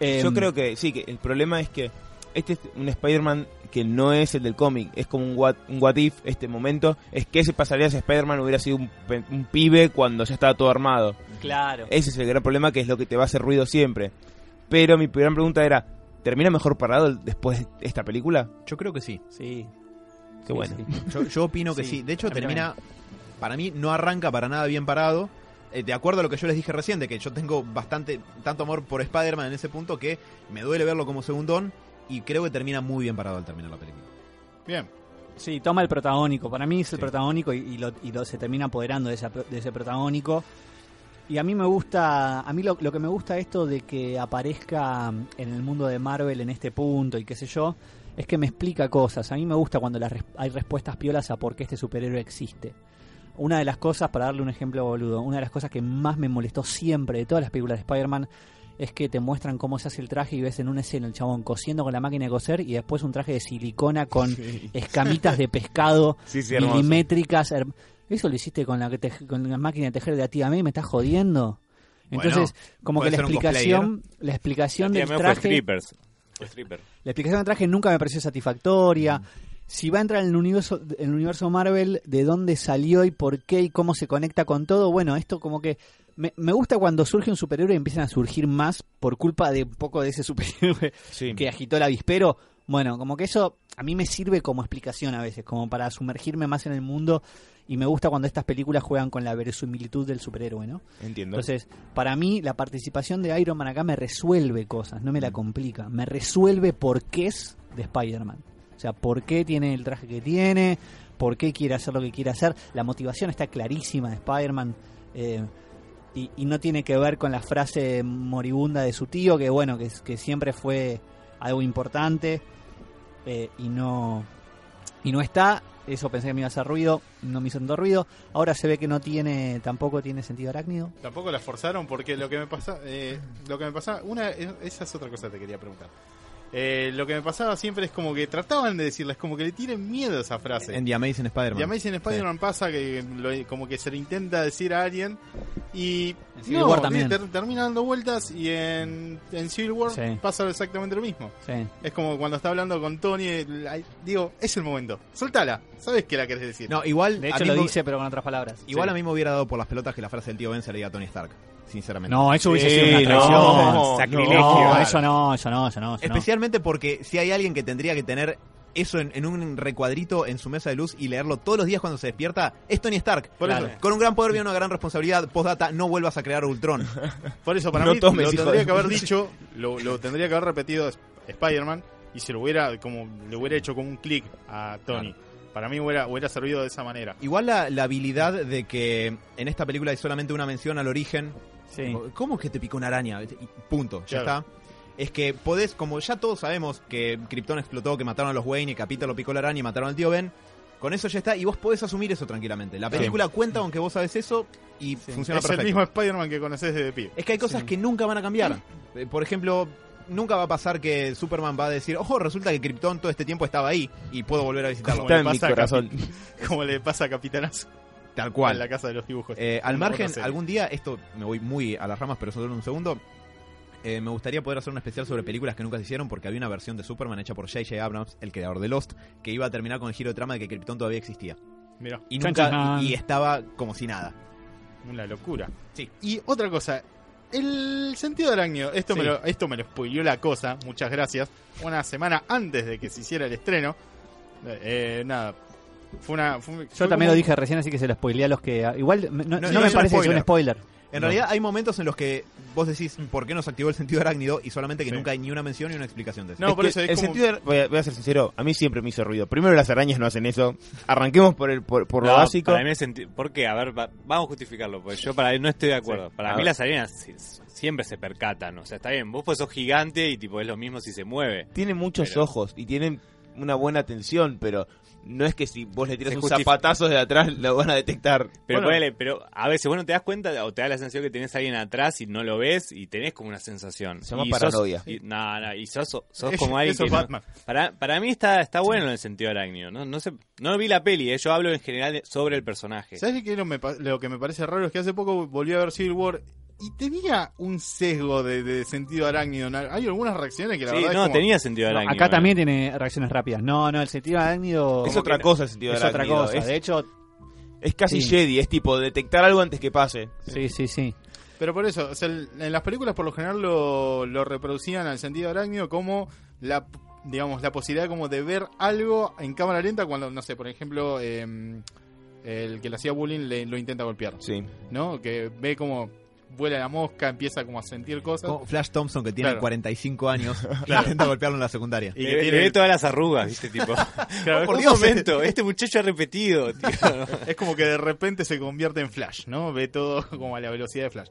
Yo Em, creo que sí, que el problema es que este es un Spider-Man que no es el del cómic, es como un what, un what if este momento, es que ese pasaría si Spider-Man hubiera sido un, pe- un pibe cuando ya estaba todo armado. Claro. Ese es el gran problema que es lo que te va a hacer ruido siempre. Pero mi gran pregunta era, ¿termina mejor parado después de esta película? Yo creo que sí. Sí. Qué sí, bueno. sí. Yo, yo opino que Sí, sí. De hecho, termina. Para mí, no arranca para nada bien parado. Eh, de acuerdo a lo que yo les dije recién, de que yo tengo bastante. Tanto amor por Spider-Man en ese punto que me duele verlo como segundón. Y creo que termina muy bien parado al terminar la película. Bien. Sí, toma el protagónico. Para mí es el Sí. protagónico y, y lo, y lo- se termina apoderando de, esa- de ese protagónico. Y a mí me gusta, a mí lo, lo que me gusta esto de que aparezca en el mundo de Marvel en este punto y qué sé yo, es que me explica cosas. A mí me gusta cuando las res- hay respuestas piolas a por qué este superhéroe existe. Una de las cosas, para darle un ejemplo boludo, una de las cosas que más me molestó siempre de todas las películas de Spider-Man es que te muestran cómo se hace el traje y ves en una escena el chabón cosiendo con la máquina de coser y después un traje de silicona con escamitas de pescado Sí, sí, hermoso. milimétricas. Eso lo hiciste con la, con la máquina de tejer de a tía May, me estás jodiendo. Entonces, como que la explicación, la explicación La del traje. Fue stripper. la explicación del traje nunca me pareció satisfactoria. Si va a entrar en el universo, en el universo Marvel, de dónde salió y por qué y cómo se conecta con todo, bueno, esto como que me, me gusta cuando surge un superhéroe y empiezan a surgir más por culpa de un poco de ese superhéroe Sí. que agitó el avispero. Bueno, como que eso a mí me sirve como explicación a veces, como para sumergirme más en el mundo y me gusta cuando estas películas juegan con la verosimilitud del superhéroe, ¿no? Entiendo. Entonces, para mí la participación de Iron Man acá me resuelve cosas, no me la complica, me resuelve por qué es de Spider-Man. O sea, por qué tiene el traje que tiene, por qué quiere hacer lo que quiere hacer. La motivación está clarísima de Spider-Man. eh, y, y no tiene que ver con la frase moribunda de su tío, que bueno, que, que siempre fue algo importante eh, y no y no está. Eso pensé que me iba a hacer ruido, no me hizo tanto ruido. Ahora se ve que no tiene, tampoco tiene sentido arácnido. Tampoco la forzaron porque lo que me pasa, eh, lo que me pasa, una, esa es otra cosa que te quería preguntar. Eh, lo que me pasaba siempre es como que trataban de decirles, como que le tienen miedo a esa frase. En The Amazing Spider-Man. Y a Amazing Spider-Man pasa que lo- como que se le intenta decir a alguien y En Civil no, War también. ter- termina dando vueltas y en, en Civil War Sí. pasa exactamente lo mismo. Sí. Es como cuando está hablando con Tony, digo, es el momento, soltala, sabes qué la querés decir. No, igual. De hecho lo dice, pero con otras palabras. Igual Sí. a mí me hubiera dado por las pelotas que la frase del tío Ben se le diga a Tony Stark. Sinceramente. No, eso hubiese Sí, sido una no, traición. no, sacrilegio. No, Claro. eso no, eso no, eso no. eso no. Especialmente porque si hay alguien que tendría que tener eso en, en un recuadrito en su mesa de luz y leerlo todos los días cuando se despierta, es Tony Stark. Por Claro. eso, Con un gran poder viene una gran responsabilidad. Postdata, no vuelvas a crear Ultron. por eso para No mí tomes, lo tendría de que haber dicho, lo, lo tendría que haber repetido Sp- Spider-Man y se lo hubiera como le hubiera hecho como un clic a Tony. Para mí hubiera, hubiera servido de esa manera. Igual la, la habilidad de que en esta película hay solamente una mención al origen. Sí. ¿Cómo es que te picó una araña? Punto, ya Claro. está. Es que podés, como ya todos sabemos que Krypton explotó, que mataron a los Wayne y Capita lo picó la araña y mataron al tío Ben, con eso ya está y vos podés asumir eso tranquilamente. La película cuenta con que vos sabes eso y funciona es perfecto. el mismo Spider-Man que conoces desde pibe. Es que hay cosas que nunca van a cambiar. Eh, Por ejemplo, nunca va a pasar que Superman va a decir, ojo, resulta que Krypton todo este tiempo estaba ahí y puedo volver a visitarlo. Como Está le en mi pasa a corazón. Capi- Como le pasa a Capitanazo Tal en cual. la casa de los dibujos. Eh, al margen, algún día, esto me voy muy a las ramas, pero solo en un segundo. eh, me gustaría poder hacer un especial sobre películas que nunca se hicieron porque había una versión de Superman hecha por J.J. Abrams, el creador de Lost, que iba a terminar con el giro de trama de que Krypton todavía existía. Mira, Y nunca y, y estaba como si nada. una locura. Sí. Y otra cosa, el sentido de arácnido, esto, Sí. me lo, esto me lo spoileó la cosa, muchas gracias, una semana antes de que se hiciera el estreno. Eh, nada, fue una... fue- Yo fue también como- lo dije recién, así que se lo spoileé a los que. Igual, no, no No, me no parece que sea un spoiler. En realidad hay momentos en los que vos decís, ¿por qué no se activó el sentido arácnido? Y solamente que Sí. nunca hay ni una mención ni una explicación de eso. No, Es por eso es el como- sentido de- voy, a, voy a ser sincero, a mí siempre me hizo ruido. Primero las arañas no hacen eso. Arranquemos por el por, por lo No, básico. Para mí es senti- ¿Por qué? A ver, va- vamos a justificarlo, porque yo para no estoy de acuerdo. Para A mí ver. las arenas sí- siempre se percatan, o sea, está bien, vos pues sos gigante y tipo es lo mismo si se mueve. Tienen muchos Pero- ojos y tienen una buena atención, pero no es que si vos le tiras un zapatazo de atrás lo van a detectar. Pero Bueno. ponele, pero a veces vos no te das cuenta o te da la sensación que tenés a alguien atrás y no lo ves y tenés como una sensación. Se llama y sos- paranoia. y, no, no, y sos, sos como alguien eso que es no- Batman. para, para mí está, está bueno en el sentido arácnido. No, no, sé, no vi la peli, eh, yo hablo en general sobre el personaje. ¿Sabes qué? Lo, me lo que me parece raro es que hace poco volví a ver Civil War y tenía un sesgo de, de sentido arácnido. Hay algunas reacciones que la Sí, verdad no, es como... tenía sentido No, arácnido. acá eh. también tiene reacciones rápidas. No, no, el sentido arácnido Es otra cosa el sentido es otra arácnido. cosa. Es, De hecho, es casi Sí. Jedi, es tipo detectar algo antes que pase. sí, sí, sí. Pero por eso, o sea, el- en las películas por lo general lo, lo reproducían al sentido arácnido como la digamos la posibilidad como de ver algo en cámara lenta cuando, no sé, por ejemplo, eh, el que le hacía bullying le, lo intenta golpear, Sí. ¿no? Que ve como vuela la mosca, empieza como a sentir cosas. Como Flash Thompson, que tiene Claro. 45 años, que intenta golpearlo en la secundaria. Y Le, que le tiene- ve todas las arrugas, ¿viste? Tipo, Claro, por como- momento, este muchacho ha repetido, tío. Es como que de repente se convierte en Flash, ¿no? Ve todo como a la velocidad de Flash.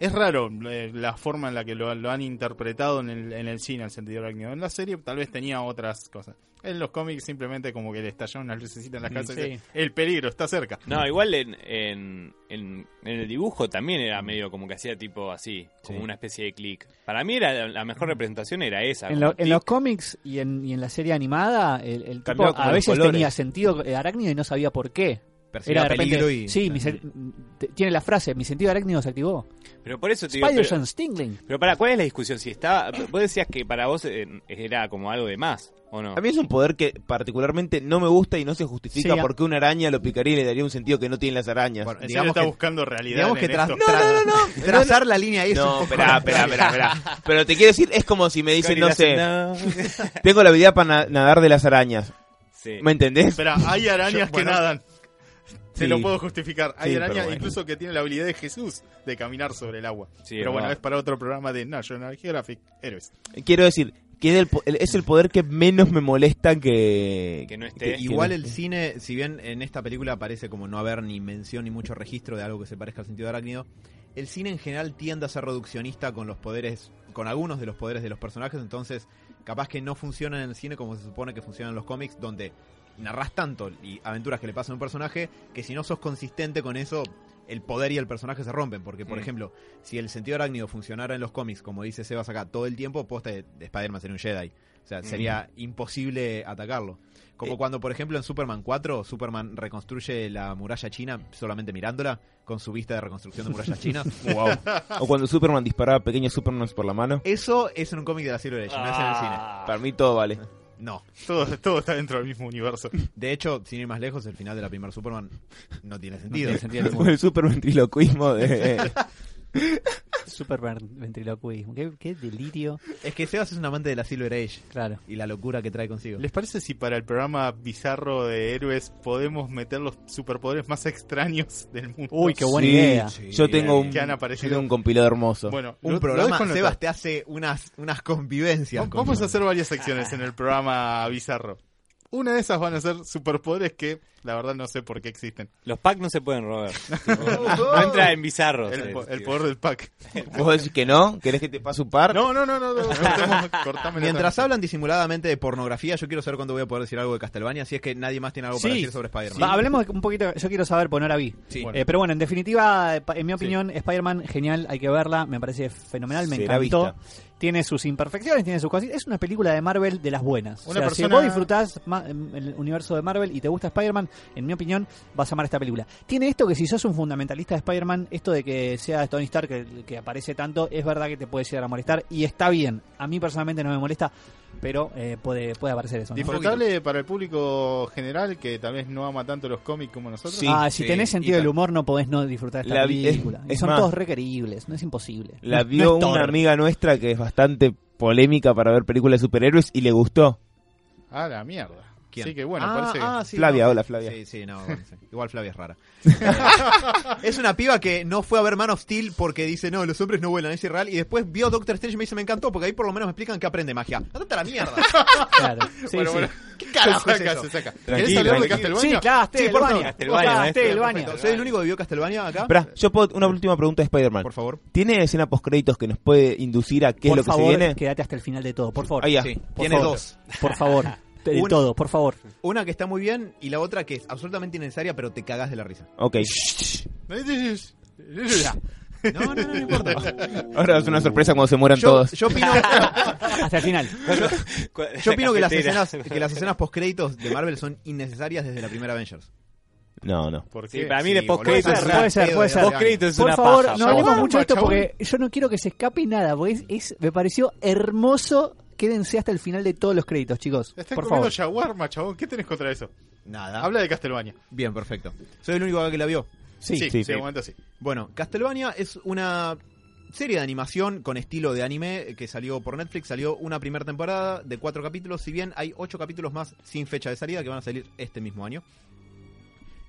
Es raro eh, la forma en la que lo, lo han interpretado en el, en el cine, el sentido arácnido. En la serie tal vez tenía otras cosas. En los cómics simplemente como que le estallaron unas lucecitas en la casa y sí. dice, el peligro está cerca. No, igual en, en, en- en el dibujo también era medio como que hacía tipo así, como Sí. una especie de clic. Para mí era la mejor representación era esa. En, lo- los cómics y en, y en la serie animada, el, el tipo a veces colores. tenía sentido eh, arácnido y no sabía por qué. Percibía Era de repente, peligro y... sí, mi tiene la frase, mi sentido arácnido se activó. Pero por eso te digo, Spider pero, pero para, ¿cuál es la discusión? Si estaba, vos decías que para vos eh, era como algo de más, ¿o no? A mí es un poder que particularmente no me gusta y no se justifica Sí, a- por qué una araña lo picaría y le daría un sentido que no tienen las arañas. Bueno, digamos está que, buscando realidad. digamos que tras- esto. tra- trazar la línea ahí es un no, poco espera, espera, espera, espera. Pero te quiero decir, es como si me dicen, no sé, no. tengo la habilidad para na- nadar de las arañas. Sí. ¿Me entendés? Espera, hay arañas Yo- que bueno. nadan. Se Sí. lo puedo justificar. Hay arañas bueno. incluso que tienen la habilidad de Jesús de caminar sobre el agua. Sí, Pero bueno, es para otro programa de National Geographic Héroes. Quiero decir, que es el, po- el- es el poder que menos me molesta que... Que no esté. Que igual que el cine, si bien en esta película parece como no haber ni mención ni mucho registro de algo que se parezca al sentido arácnido, el cine en general tiende a ser reduccionista con los poderes, con algunos de los poderes de los personajes, entonces capaz que no funciona en el cine como se supone que funciona en los cómics, donde narras tanto y aventuras que le pasan a un personaje que si no sos consistente con eso, el poder y el personaje se rompen. Porque, por Mm. ejemplo, si el sentido arácnido funcionara en los cómics, como dice Sebas acá, todo el tiempo, posta de, de Spider-Man sería un Jedi. O sea, sería imposible atacarlo. Como Eh. cuando, por ejemplo, en Superman 4, Superman reconstruye la muralla china solamente mirándola, con su vista de reconstrucción de murallas chinas. Wow. O cuando Superman disparaba pequeños Supermans por la mano. Eso es en un cómic de la Silver Age, no es en el cine. Ah. Para mí todo vale. No. Todo, todo está dentro del mismo universo. De hecho, sin ir más lejos, el final de la primera Superman no tiene sentido. tiene sentido el super ventriloquismo de... Super ven- ventriloquismo. Qué, qué delirio. Es que Sebas es un amante de la Silver Age Claro. y la locura que trae consigo. ¿Les parece si para el programa bizarro de héroes podemos meter los superpoderes más extraños del mundo? Uy, qué buena Sí, idea. Yo tengo un, Que han yo aparecido. tengo un compilado hermoso. Bueno, Un lo- lo programa, la Sebas te hace unas, unas convivencias. Va- con- Vamos a hacer varias secciones en el programa bizarro. Una de esas van a ser superpoderes que la verdad no sé por qué existen. Los packs no se pueden robar. No entra en bizarros. El, eh, po- el tío. poder del pack. ¿Vos decís que no? ¿Querés que te pase un par? No, no, no, no. Mientras hablan disimuladamente de pornografía, yo quiero saber cuándo voy a poder decir algo de Castlevania, si es que nadie más tiene algo para Sí. decir sobre Spider-Man. Hablemos un poquito. Yo quiero saber, pues no la vi. Sí. Bueno. Eh, pero bueno, en definitiva, eh, pa- en mi opinión, Spider-Man, genial, hay que verla, me parece fenomenal, me Será encantó. vista. Tiene sus imperfecciones, tiene sus cosas. Es una película de Marvel de las buenas. Una o sea, persona- si vos disfrutás el universo de Marvel y te gusta Spider-Man, en mi opinión, vas a amar esta película. Tiene esto que si sos un fundamentalista de Spider-Man, esto de que sea Tony Stark que, que aparece tanto, es verdad que te puede llegar a molestar y está bien. A mí personalmente no me molesta, pero eh, puede, puede aparecer eso. ¿no? Disfrutable para el público general que tal vez no ama tanto los cómics como nosotros. Sí, ah, si sí, tenés sentido del humor no podés no disfrutar de esta La vi- es- película. y son más- todos requeribles, no es imposible. La vio no una amiga nuestra que es bastante polémica para ver películas de superhéroes y le gustó. Ah, la mierda. ¿Quién? Así que bueno, ah, parece que- ah, sí, Flavia, no. hola, Flavia. Sí, sí, no, bueno, sí. igual Flavia es rara. es una piba que no fue a ver Man of Steel porque dice, no, los hombres no vuelan, es irreal. Y después vio Doctor Strange y me dice, me encantó, porque ahí por lo menos me explican que aprende magia. ¡Andate a la mierda! Claro. Sí, bueno, sí. bueno. ¿Qué carajo se es saca, eso? se saca. ¿Querés hablar de. Castlevania? Sí, claro, Sí, maestro. Castlevania. Perfecto. ¿Soy el único que vio Castlevania acá? Esperá, yo puedo, una última pregunta de Spider-Man. Por favor. ¿Tiene escena post-créditos que nos puede inducir a qué por es lo que favor, se viene? quédate hasta el final de todo, por favor. Ahí ya. Sí, Por tiene favor. dos. Por favor. De Una- todo, por favor. Una que está muy bien y la otra que es absolutamente innecesaria, pero te cagás de la risa. Ok. No, no, no, no importa. Ahora es una sorpresa cuando se mueran Yo, todos. yo opino, Hasta el final. yo opino que las escenas, que las escenas post créditos de Marvel son innecesarias desde la primera Avengers. No, no. ¿Por Sí, para mí Sí, de boludo, post-crédito es puede ser, puede de ser. Por una favor, paja. no hablemos mucho de esto porque yo no quiero que se escape nada, porque es, es- me pareció hermoso. Quédense hasta el final de todos los créditos, chicos. Estás por comiendo favor. shawarma, chabón. ¿Qué tenés contra eso? Nada. Habla de Castlevania. Bien, perfecto. Soy el único acá que la vio. Sí. sí, sí. de momento sí. Bueno, Castlevania es una serie de animación con estilo de anime que salió por Netflix. Salió una primera temporada de cuatro capítulos, si bien hay ocho capítulos más sin fecha de salida que van a salir este mismo año.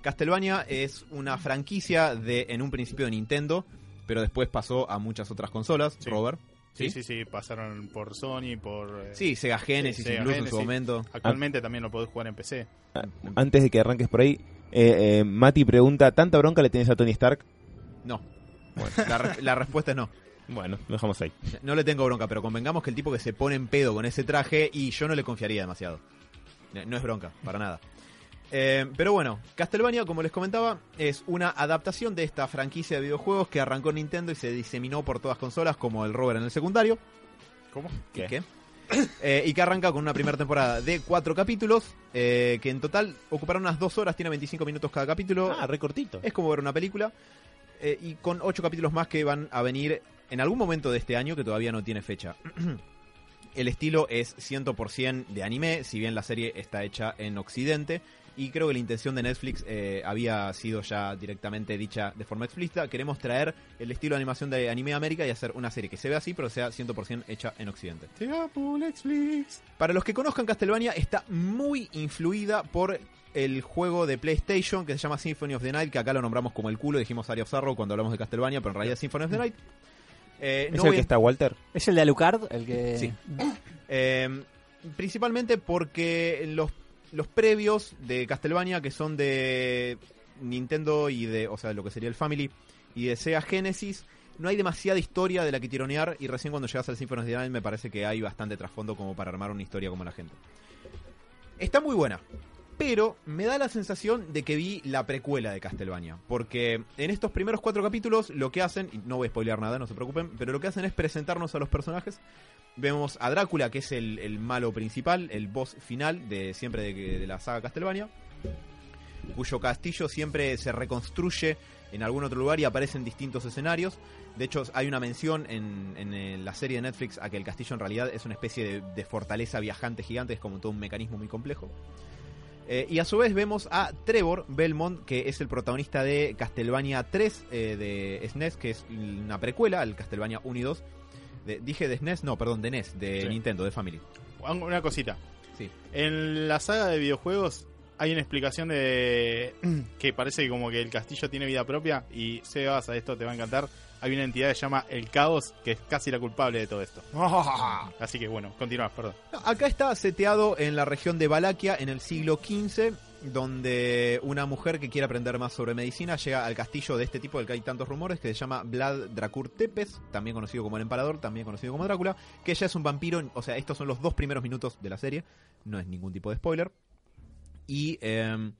Castlevania es una franquicia de, en un principio de Nintendo, pero después pasó a muchas otras consolas. Sí. Robert. Sí, sí, sí. Pasaron por Sony, por... eh, Sí, Sega Genesis Sega incluso en su momento. Actualmente también lo podés jugar en PC. Ah, Antes de que arranques por ahí, eh, eh, Mati pregunta, ¿tanta bronca le tienes a Tony Stark? No. La, re- la respuesta es no. Bueno, lo dejamos ahí. No le tengo bronca, pero convengamos que el tipo que se pone en pedo con ese traje y yo no le confiaría demasiado. No es bronca, para nada. Eh, pero bueno, Castlevania, como les comentaba, es una adaptación de esta franquicia de videojuegos que arrancó en Nintendo y se diseminó por todas consolas, como el Rover en el secundario. ¿Cómo? ¿Y ¿Qué? qué? Eh, y que arranca con una primera temporada de cuatro capítulos, eh, que en total ocuparon unas dos horas, tiene 25 minutos cada capítulo. Ah, recortito. Es como ver una película. eh, y con ocho capítulos más que van a venir en algún momento de este año que todavía no tiene fecha. El estilo es 100% de anime, si bien la serie está hecha en Occidente. Y creo que la intención de Netflix eh, había sido ya directamente dicha de forma explícita. Queremos traer el estilo de animación de anime América y hacer una serie que se vea así, pero sea 100% hecha en Occidente. Te amo, Netflix. Para los que conozcan Castlevania, está muy influida por el juego de PlayStation que se llama Symphony of the Night, que acá lo nombramos como el culo, dijimos Area of Sorrow cuando hablamos de Castlevania, pero en realidad es Symphony of the Night. Eh, ¿Es no el que a- está Walter? ¿Es el de Alucard? El que... Sí. eh, principalmente porque los, los previos de Castlevania, que son de Nintendo y de, o sea, lo que sería el Family y de Sega Genesis, no hay demasiada historia de la que tironear y recién cuando llegas al Symphony of the Night me parece que hay bastante trasfondo como para armar una historia como la gente. Está muy buena, pero me da la sensación de que vi la precuela de Castlevania, porque en estos primeros cuatro capítulos lo que hacen, y no voy a spoilear nada, no se preocupen, pero lo que hacen es presentarnos a los personajes. Vemos a Drácula, que es el, el malo principal, el boss final de siempre de, la saga Castlevania, cuyo castillo siempre se reconstruye en algún otro lugar y aparece en distintos escenarios. De hecho, hay una mención en, en, eh, la serie de Netflix a que el castillo en realidad es una especie de, fortaleza viajante gigante, es como todo un mecanismo muy complejo. Eh, y a su vez vemos a Trevor Belmont, que es el protagonista de Castlevania 3 eh, de SNES, que es una precuela al Castlevania 1 y 2. De- dije de SNES, no, perdón, de NES, de Sí. Nintendo, de Family. Una cosita. Sí. En la saga de videojuegos hay una explicación de que parece como que el castillo tiene vida propia y Sebas, a esto te va a encantar. Hay una entidad que se llama el Caos, que es casi la culpable de todo esto. Así que bueno, continúa, perdón. Acá está seteado en la región de Valaquia en el siglo XV, donde una mujer que quiere aprender más sobre medicina llega al castillo de este tipo del que hay tantos rumores, que se llama Vlad Dracur Tepes, también conocido como el emperador, también conocido como Drácula, que ella es un vampiro, o sea, estos son los dos primeros minutos de la serie, no es ningún tipo de spoiler. Y eh,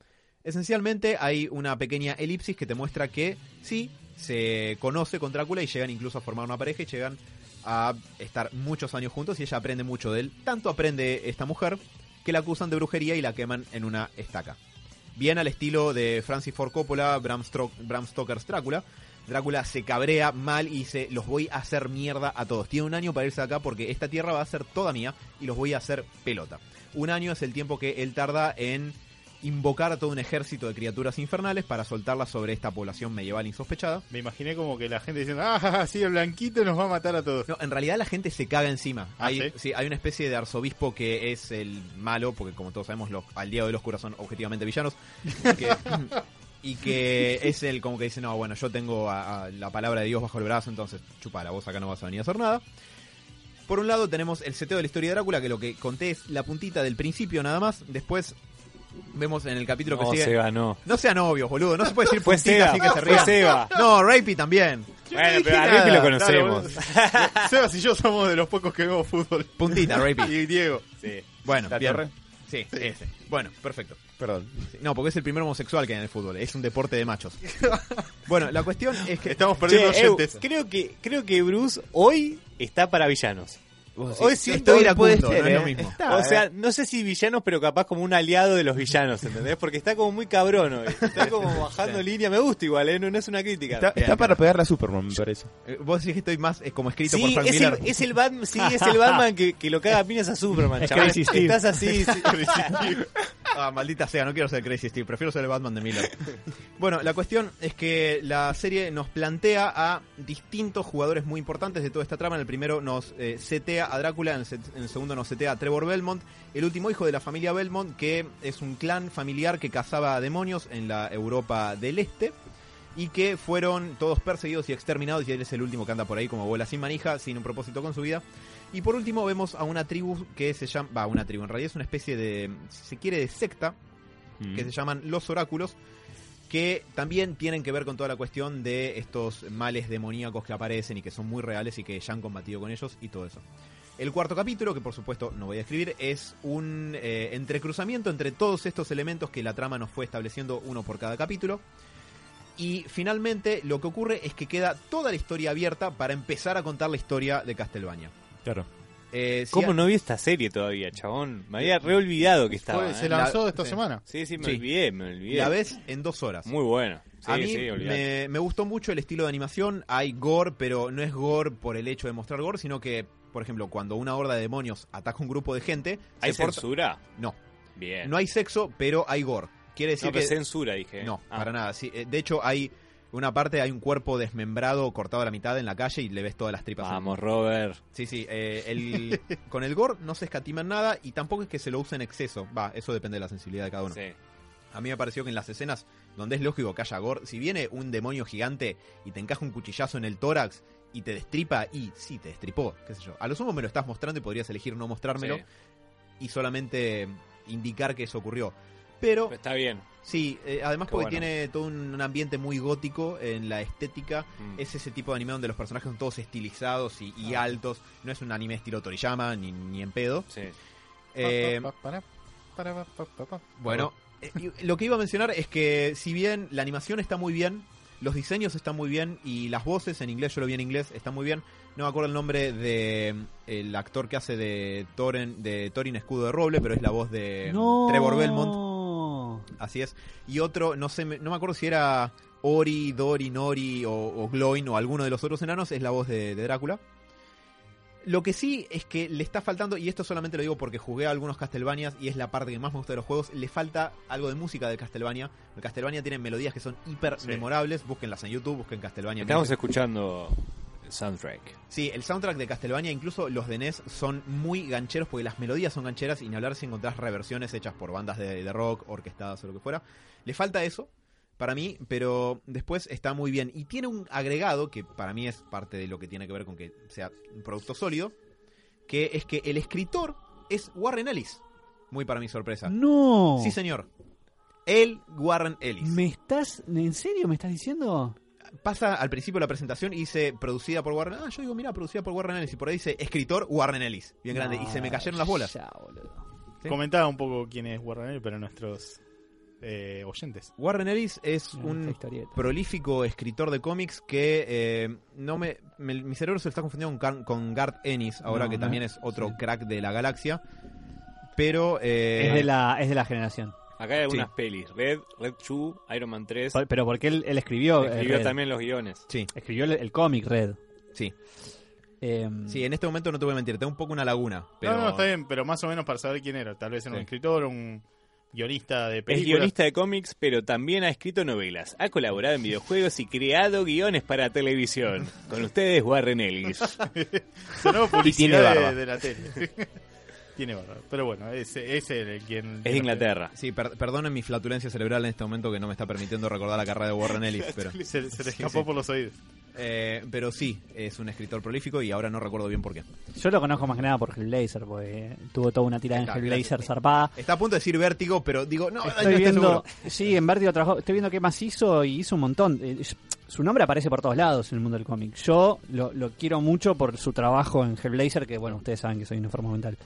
esencialmente hay una pequeña elipsis que te muestra que sí, se conoce con Drácula y llegan incluso a formar una pareja y llegan a estar muchos años juntos y ella aprende mucho de él. Tanto aprende esta mujer que la acusan de brujería y la queman en una estaca. Bien al estilo de Francis Ford Coppola, Bram, Stoker's Drácula. Drácula se cabrea mal y dice, los voy a hacer mierda a todos. Tiene un año para irse de acá porque esta tierra va a ser toda mía y los voy a hacer pelota. Un año es el tiempo que él tarda en invocar a todo un ejército de criaturas infernales para soltarlas sobre esta población medieval insospechada. Me imaginé como que la gente diciendo, ah, sí, el blanquito nos va a matar a todos. No, en realidad la gente se caga encima. ¿Ah, hay, sí? sí, hay una especie de arzobispo que es el malo, porque como todos sabemos, los, al día de los curas son objetivamente villanos. que- y que es el como que dice, no, bueno, yo tengo a- a la palabra de Dios bajo el brazo, entonces chupa la voz, acá no vas a venir a hacer nada. Por un lado tenemos el seteo de la historia de Drácula, que lo que conté es la puntita del principio nada más. Después vemos en el capítulo que sigue... Seba, no. No sean novios, boludo, no se puede decir Fue puntita Seba, así que se fue rían. Seba. No, Rapey también. Bueno, pero a. Rippy lo Claro, conocemos. bueno, Sebas y yo somos de los pocos que vemos fútbol. Puntita, Rapey. Y Diego. Sí. Bueno, ¿La bien. torre? Sí, ese. Bueno, perfecto. Perdón. Sí, No, porque es el primer homosexual que hay en el fútbol. Es un deporte de machos. bueno, la cuestión es que... Estamos perdiendo Che, oyentes. creo que creo que Bruce hoy está para villanos. Hoy sí Estoy estoy iracundo, ser, no es lo ¿eh? mismo. Está, O sea, no sé si villanos, pero capaz como un aliado de los villanos, ¿entendés? Porque está como muy cabrón hoy. Está como bajando línea. Me gusta igual, ¿eh? No, no es una crítica. Está, para pegarle a Superman, me parece. Eh, Vos decís que estoy más eh, como escrito por Sí, Frank es el, Miller. es el Batman, sí, es el Batman que, que lo caga a piñas a Superman, Es chaval. Crazy Steve. Estás así, sí. Ah, maldita sea, no quiero ser Crazy Steve, prefiero ser el Batman de Miller. bueno, la cuestión es que la serie nos plantea a distintos jugadores muy importantes de toda esta trama. En el primero nos eh, setea a Drácula, en el, set- en el segundo nos setea a Trevor Belmont, el último hijo de la familia Belmont, que es un clan familiar que cazaba demonios en la Europa del Este. Y que fueron todos perseguidos y exterminados, y él es el último que anda por ahí como bola sin manija, sin un propósito con su vida. Y por último vemos a una tribu que se llama, va, una tribu, en realidad es una especie de, si se quiere, de secta, Mm. que se llaman los oráculos, que también tienen que ver con toda la cuestión de estos males demoníacos que aparecen y que son muy reales y que ya han combatido con ellos y todo eso. El cuarto capítulo, que por supuesto no voy a escribir, es un eh, entrecruzamiento entre todos estos elementos que la trama nos fue estableciendo uno por cada capítulo. Y finalmente lo que ocurre es que queda toda la historia abierta para empezar a contar la historia de Castlevania. Claro. Eh, si ¿Cómo no vi esta serie todavía, chabón? Me había re olvidado que estaba. Fue- se ¿eh? lanzó La- esta sí. semana. Sí, sí, me Sí. olvidé, me olvidé. La ves en dos horas. Muy bueno. Sí, a mí me, me gustó mucho el estilo de animación. Hay gore, pero no es gore por el hecho de mostrar gore, sino que, por ejemplo, cuando una horda de demonios ataca un grupo de gente, ¿Hay se porta- censura? No, Bien. no hay sexo, pero hay gore. Quiere decir No, que censura, dije. no, Ah. para nada. Sí, eh, de hecho, hay una parte, hay un cuerpo desmembrado, cortado a la mitad en la calle y le ves todas las tripas. Vamos, Robert. Sí, sí. eh, el- con el gore no se escatima en nada y tampoco es que se lo use en exceso. Va, eso depende de la sensibilidad de cada uno. Sí. A mí me pareció que en las escenas donde es lógico que haya gore, si viene un demonio gigante y te encaja un cuchillazo en el tórax y te destripa, y sí, te destripó, qué sé yo. A lo sumo me lo estás mostrando y podrías elegir no mostrármelo Sí. y solamente indicar que eso ocurrió. Pero Pero Está bien. sí, eh, además Qué porque bueno. tiene todo un, un ambiente muy gótico en la estética. Mm. Es ese tipo de anime donde los personajes son todos estilizados y, y altos. No es un anime estilo Toriyama ni, ni en pedo. Sí. Eh. Bueno, eh, lo que iba a mencionar es que si bien la animación está muy bien, los diseños están muy bien y las voces en inglés, yo lo vi en inglés, están muy bien. No me acuerdo el nombre de mm, el actor que hace de Thorin, de Thorin Escudo de Roble, pero es la voz de mm, no. Trevor Belmont, así es. Y otro, no sé, me- no me acuerdo si era Ori, Dori, Nori o, o Gloin o alguno de los otros enanos, es la voz de, de Drácula. Lo que sí es que le está faltando, y esto solamente lo digo porque jugué a algunos Castlevanias y es la parte que más me gusta de los juegos, le falta algo de música de Castlevania. El Castlevania tiene melodías que son hiper Sí. memorables, búsquenlas en YouTube, busquen Castlevania. Estamos escuchando soundtrack. Sí, el soundtrack de Castlevania, incluso los de NES, son muy gancheros porque las melodías son gancheras y ni hablar si encontrás reversiones hechas por bandas de, de rock, orquestadas o lo que fuera. Le falta eso, para mí, pero después está muy bien. Y tiene un agregado que para mí es parte de lo que tiene que ver con que sea un producto sólido, que es que el escritor es Warren Ellis. Muy para mi sorpresa. No. Sí, señor. El Warren Ellis. ¿Me estás, en serio me estás diciendo? Pasa al principio de la presentación y dice producida por Warren. Ah, yo digo, mira, producida por Warren Ellis. Y por ahí dice escritor Warren Ellis. Bien grande. y se me cayeron las bolas. Ya, boludo. Sí. Comentaba un poco quién es Warren Ellis, pero nuestros eh, oyentes. Warren Ellis es esta un prolífico escritor de cómics que eh, no me, me- mi cerebro se está confundiendo con, con Garth Ennis ahora No, que no, también es otro sí. crack de la galaxia pero eh, Es de la, es de la generación. Acá hay algunas pelis. Red, Red 2, Iron Man 3. Por- Pero porque él, él escribió. eh, Escribió Red. también los guiones. sí Escribió el, el cómic Red. sí Eh, sí en este momento no te voy a mentir tengo un poco una laguna pero No, no, está bien, pero más o menos para saber quién era. Tal vez era un Sí. escritor, un guionista de Es películas. guionista de cómics, pero también ha escrito novelas. Ha colaborado en videojuegos y creado guiones para televisión. Con ustedes, Warren Ellis. Sonó Y tiene publicidad de, barba. de la tele. tiene barba. Pero bueno, es, es él el quien... Es de Inglaterra. Sí, per- perdonen mi flatulencia cerebral en este momento que no me está permitiendo recordar la carrera de Warren Ellis, pero, Se, se le escapó sí. por los oídos. eh, pero sí, es un escritor prolífico y ahora no recuerdo bien por qué. Yo lo conozco más que nada por Hellblazer, porque tuvo toda una tirada en Hellblazer zarpada. Está a punto de decir vértigo, pero digo, no, no Estoy estoy viendo, seguro. sí, en Vértigo trabajó, estoy viendo qué más hizo y hizo un montón. Eh, Su nombre aparece por todos lados en el mundo del cómic. Yo lo, lo quiero mucho por su trabajo en Hellblazer, que bueno, ustedes saben que soy un enfermo mental.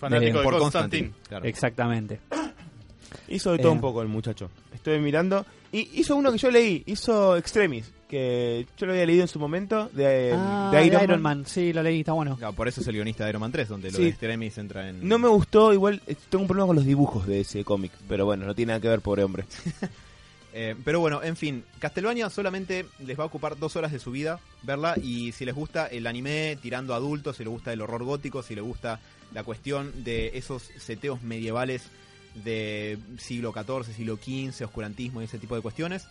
Fanático de por Constantine. Constantine. claro. Exactamente. Hizo de todo Eh. un poco el muchacho. Estoy mirando. Y hizo uno que yo leí, hizo Extremis, que yo lo había leído en su momento, de, Ah, de de Iron, Iron, Man. Man. sí, lo leí, está bueno. Claro, por eso es el guionista de Iron Man 3, donde lo Sí. de Extremis entra en... No me gustó, igual eh, tengo un problema con los dibujos de ese cómic, pero bueno, no tiene nada que ver, pobre hombre. Eh, pero bueno, en fin, Castlevania solamente les va a ocupar dos horas de su vida verla y si les gusta el anime tirando a adultos, si les gusta el horror gótico, si les gusta la cuestión de esos seteos medievales de siglo XIV, siglo XV, oscurantismo y ese tipo de cuestiones,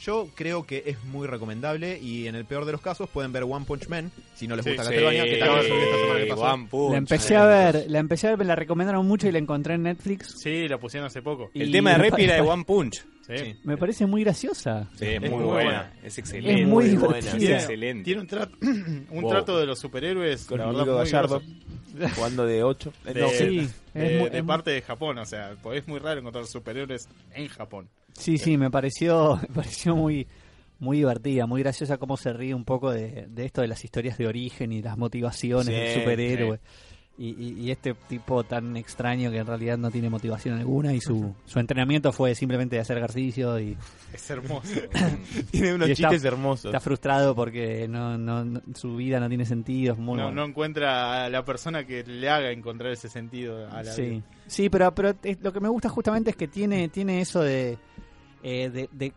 yo creo que es muy recomendable y en el peor de los casos pueden ver One Punch Man si no les Sí, gusta sí, Castlevania, que también subí esta semana que pasó. One Punch. La empecé a ver, la empecé a ver, me la recomendaron mucho y la encontré en Netflix. Sí, la pusieron hace poco. Y El tema de Repi era de One Punch. Sí. Sí. Me parece muy graciosa. Sí, es muy, muy buena. buena. Es excelente. Es muy Muy divertida. buena. Es Tiene, excelente. tiene un, trato, un Wow. trato de los superhéroes, Con la el verdad, Gallardo, jugando de 8. De, No, sí, de- es muy- de es parte de Japón, o sea, pues es muy raro encontrar superhéroes en Japón. Sí, sí, me pareció, me pareció muy, muy divertida, muy graciosa cómo se ríe un poco de, de esto de las historias de origen y las motivaciones Sí, del superhéroe. Y, y- y este tipo tan extraño que en realidad no tiene motivación alguna y su, su entrenamiento fue simplemente de hacer ejercicio y Es hermoso. Tiene unos está- chistes hermosos. está frustrado porque no, no, no- su vida no tiene sentido. Es muy no, bueno. no encuentra a la persona que le haga encontrar ese sentido a la Sí, vida. sí pero, pero es- lo que me gusta justamente es que tiene, tiene eso de, eh, de, de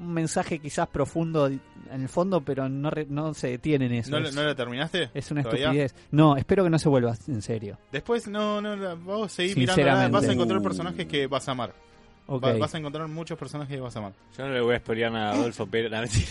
un mensaje quizás profundo en el fondo, pero no, re- no se detiene en eso. ¿No, lo- es, ¿No lo terminaste? es una ¿Todavía? estupidez. No, espero que no se vuelva en serio. Después, no, no, la- vos seguís mirando, vas a encontrar personajes que vas a amar. Vas a encontrar muchos personajes que vas a amar. Yo no le voy a nada a Adolfo, pero la mentira.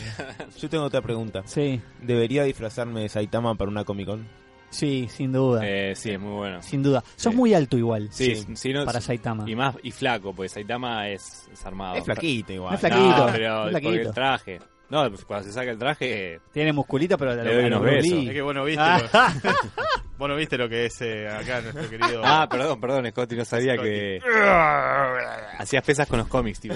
Yo tengo otra pregunta. Sí, ¿Debería disfrazarme de Saitama para una Comic Con? Sí, sin duda. Eh, sí, es muy bueno. Sin duda. Sos muy alto igual Sí, Sí, sí, no- para Saitama. y más y flaco, pues Saitama es, es armado. Es flaquito igual. Es flaquito. No, pero es porque flaquito. el traje. No, pues cuando se saca el traje, Tiene musculito, pero Le doy unos besos. Es que vos no viste, Ah. lo, vos no viste lo que es eh, acá nuestro querido... Ah, perdón, perdón, Scotty, no sabía Scotty. que hacías pesas con los cómics, tío.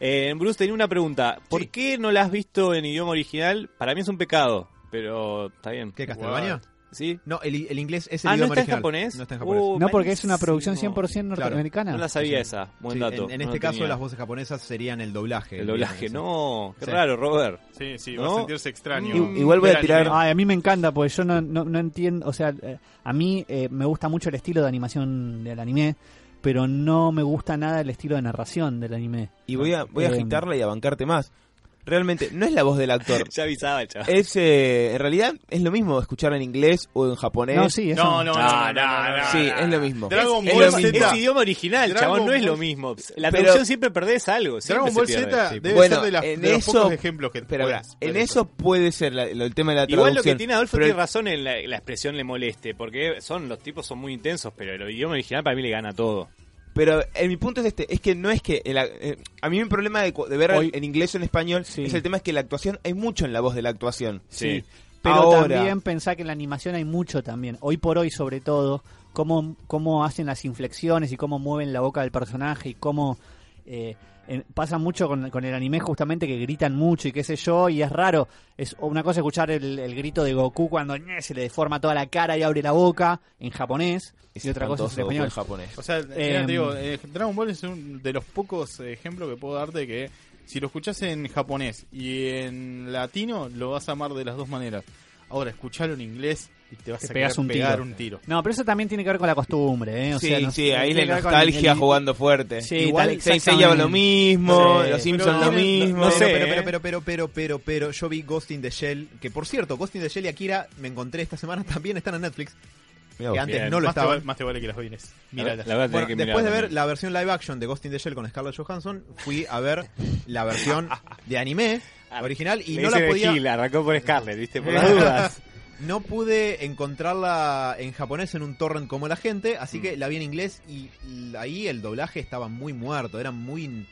eh, Bruce, tenía una pregunta. ¿Por Sí. qué no la has visto en idioma original? Para mí es un pecado, pero está bien. ¿Qué, Castlevania? ¿Sí? No, el, el inglés es el Ah, ¿no idioma está en japonés? No está en japonés. Uh, No, porque es una producción malísimo. 100% norteamericana. No la sabía esa. Buen Sí, dato. En, en no este caso, tenía. las voces japonesas serían el doblaje. El doblaje, no. Qué Sí. raro, Robert. Sí, sí, ¿No? va a sentirse extraño. Mm, igual voy a tirar-. Ay, a mí me encanta, porque yo no, no, no entiendo, o sea, eh, a mí eh, me gusta mucho el estilo de animación del anime, pero no me gusta nada el estilo de narración del anime. Y voy a, voy a Eh, agitarla y a bancarte más. Realmente, no es la voz del actor. Ya avisaba el chaval. Es, eh, en realidad, es lo mismo escuchar en inglés o en japonés. No, sí, eso. No, no, no, no, no, no, no, Sí, es lo mismo. Dragon Es Ball lo Z. mismo. Es idioma original, Dragon chabón, no es lo mismo. La Pero- traducción siempre perdés algo. siempre Dragon Ball. Z debe Bueno, ser de, las- en de los eso- pocos ejemplos que Pero puedes en eso puede ser la- lo- el tema de la Igual lo que traducción. tiene Adolfo pero tiene razón en la, la expresión le moleste, porque son los tipos son muy intensos, pero el idioma original para mí le gana todo. Pero eh, mi punto es este, es que no es que... el- eh, a mí mi problema de, de ver Hoy- en inglés o en español Sí. es el tema es que la actuación, hay mucho en la voz de la actuación. Sí. Sí. Pero Ahora- también pensá que en la animación hay mucho también. Hoy por hoy, sobre todo, cómo, cómo hacen las inflexiones y cómo mueven la boca del personaje y cómo eh, en- pasa mucho con, con el anime justamente que gritan mucho y qué sé yo, y es raro. Es una cosa escuchar el, el grito de Goku cuando ñe, se le deforma toda la cara y abre la boca en japonés Es y otra cosa es en español. en japonés. O sea, Eh, mira, te digo, eh, Dragon Ball es uno de los pocos ejemplos que puedo darte que si lo escuchás en japonés y en latino, lo vas a amar de las dos maneras. Ahora, escuchalo en inglés y te vas Te a pegas un pegar tiro. un tiro. No, pero eso también tiene que ver con la costumbre, ¿eh? O sí, sea, no- sí, ahí la nostalgia el- jugando fuerte. Sí, Igual tal- lo mismo, Sí. los Simpsons lo mismo. no No, sé, pero, ¿eh? pero, pero, pero, pero, pero, pero, yo vi Ghost in the Shell, que por cierto, Ghost in the Shell y Akira me encontré esta semana también están en Netflix. Mirá que antes Bien. no lo más, te vale, más te vale que las vienes. La, Míralas. la voy a tener Bueno, que después mirar de ver también. la versión live action de Ghost in the Shell con Scarlett Johansson, fui a ver la versión de anime Ah, original y Le no la podía Gil, arrancó por Scarlett, ¿viste? Por las dudas. No pude encontrarla en japonés en un torrent como la gente, así Mm. que la vi en inglés y ahí el doblaje estaba muy muerto, eran muy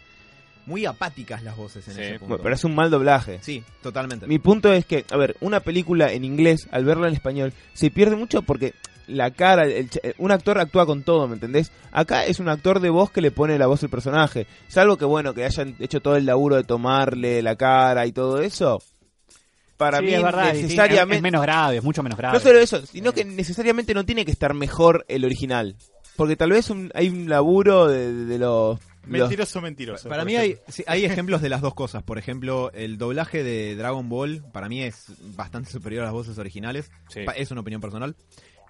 muy apáticas las voces en Sí. ese punto. Bueno, pero es un mal doblaje. Sí, totalmente. Mi punto es que, a ver, una película en inglés, al verla en español, se pierde mucho porque la cara, el ch- un actor actúa con todo, ¿me entendés? Acá es un actor de voz que le pone la voz al personaje. Salvo que, bueno, que hayan hecho todo el laburo de tomarle la cara y todo eso. Para Sí, mí, es verdad, necesariamente... es menos grave, es mucho menos grave. No solo eso, sino que necesariamente no tiene que estar mejor el original. Porque tal vez un- hay un laburo de, de- de los... Mentiroso, mentiroso. Para mí hay, sí, hay ejemplos de las dos cosas. Por ejemplo, el doblaje de Dragon Ball para mí es bastante superior a las voces originales. Sí. Es una opinión personal.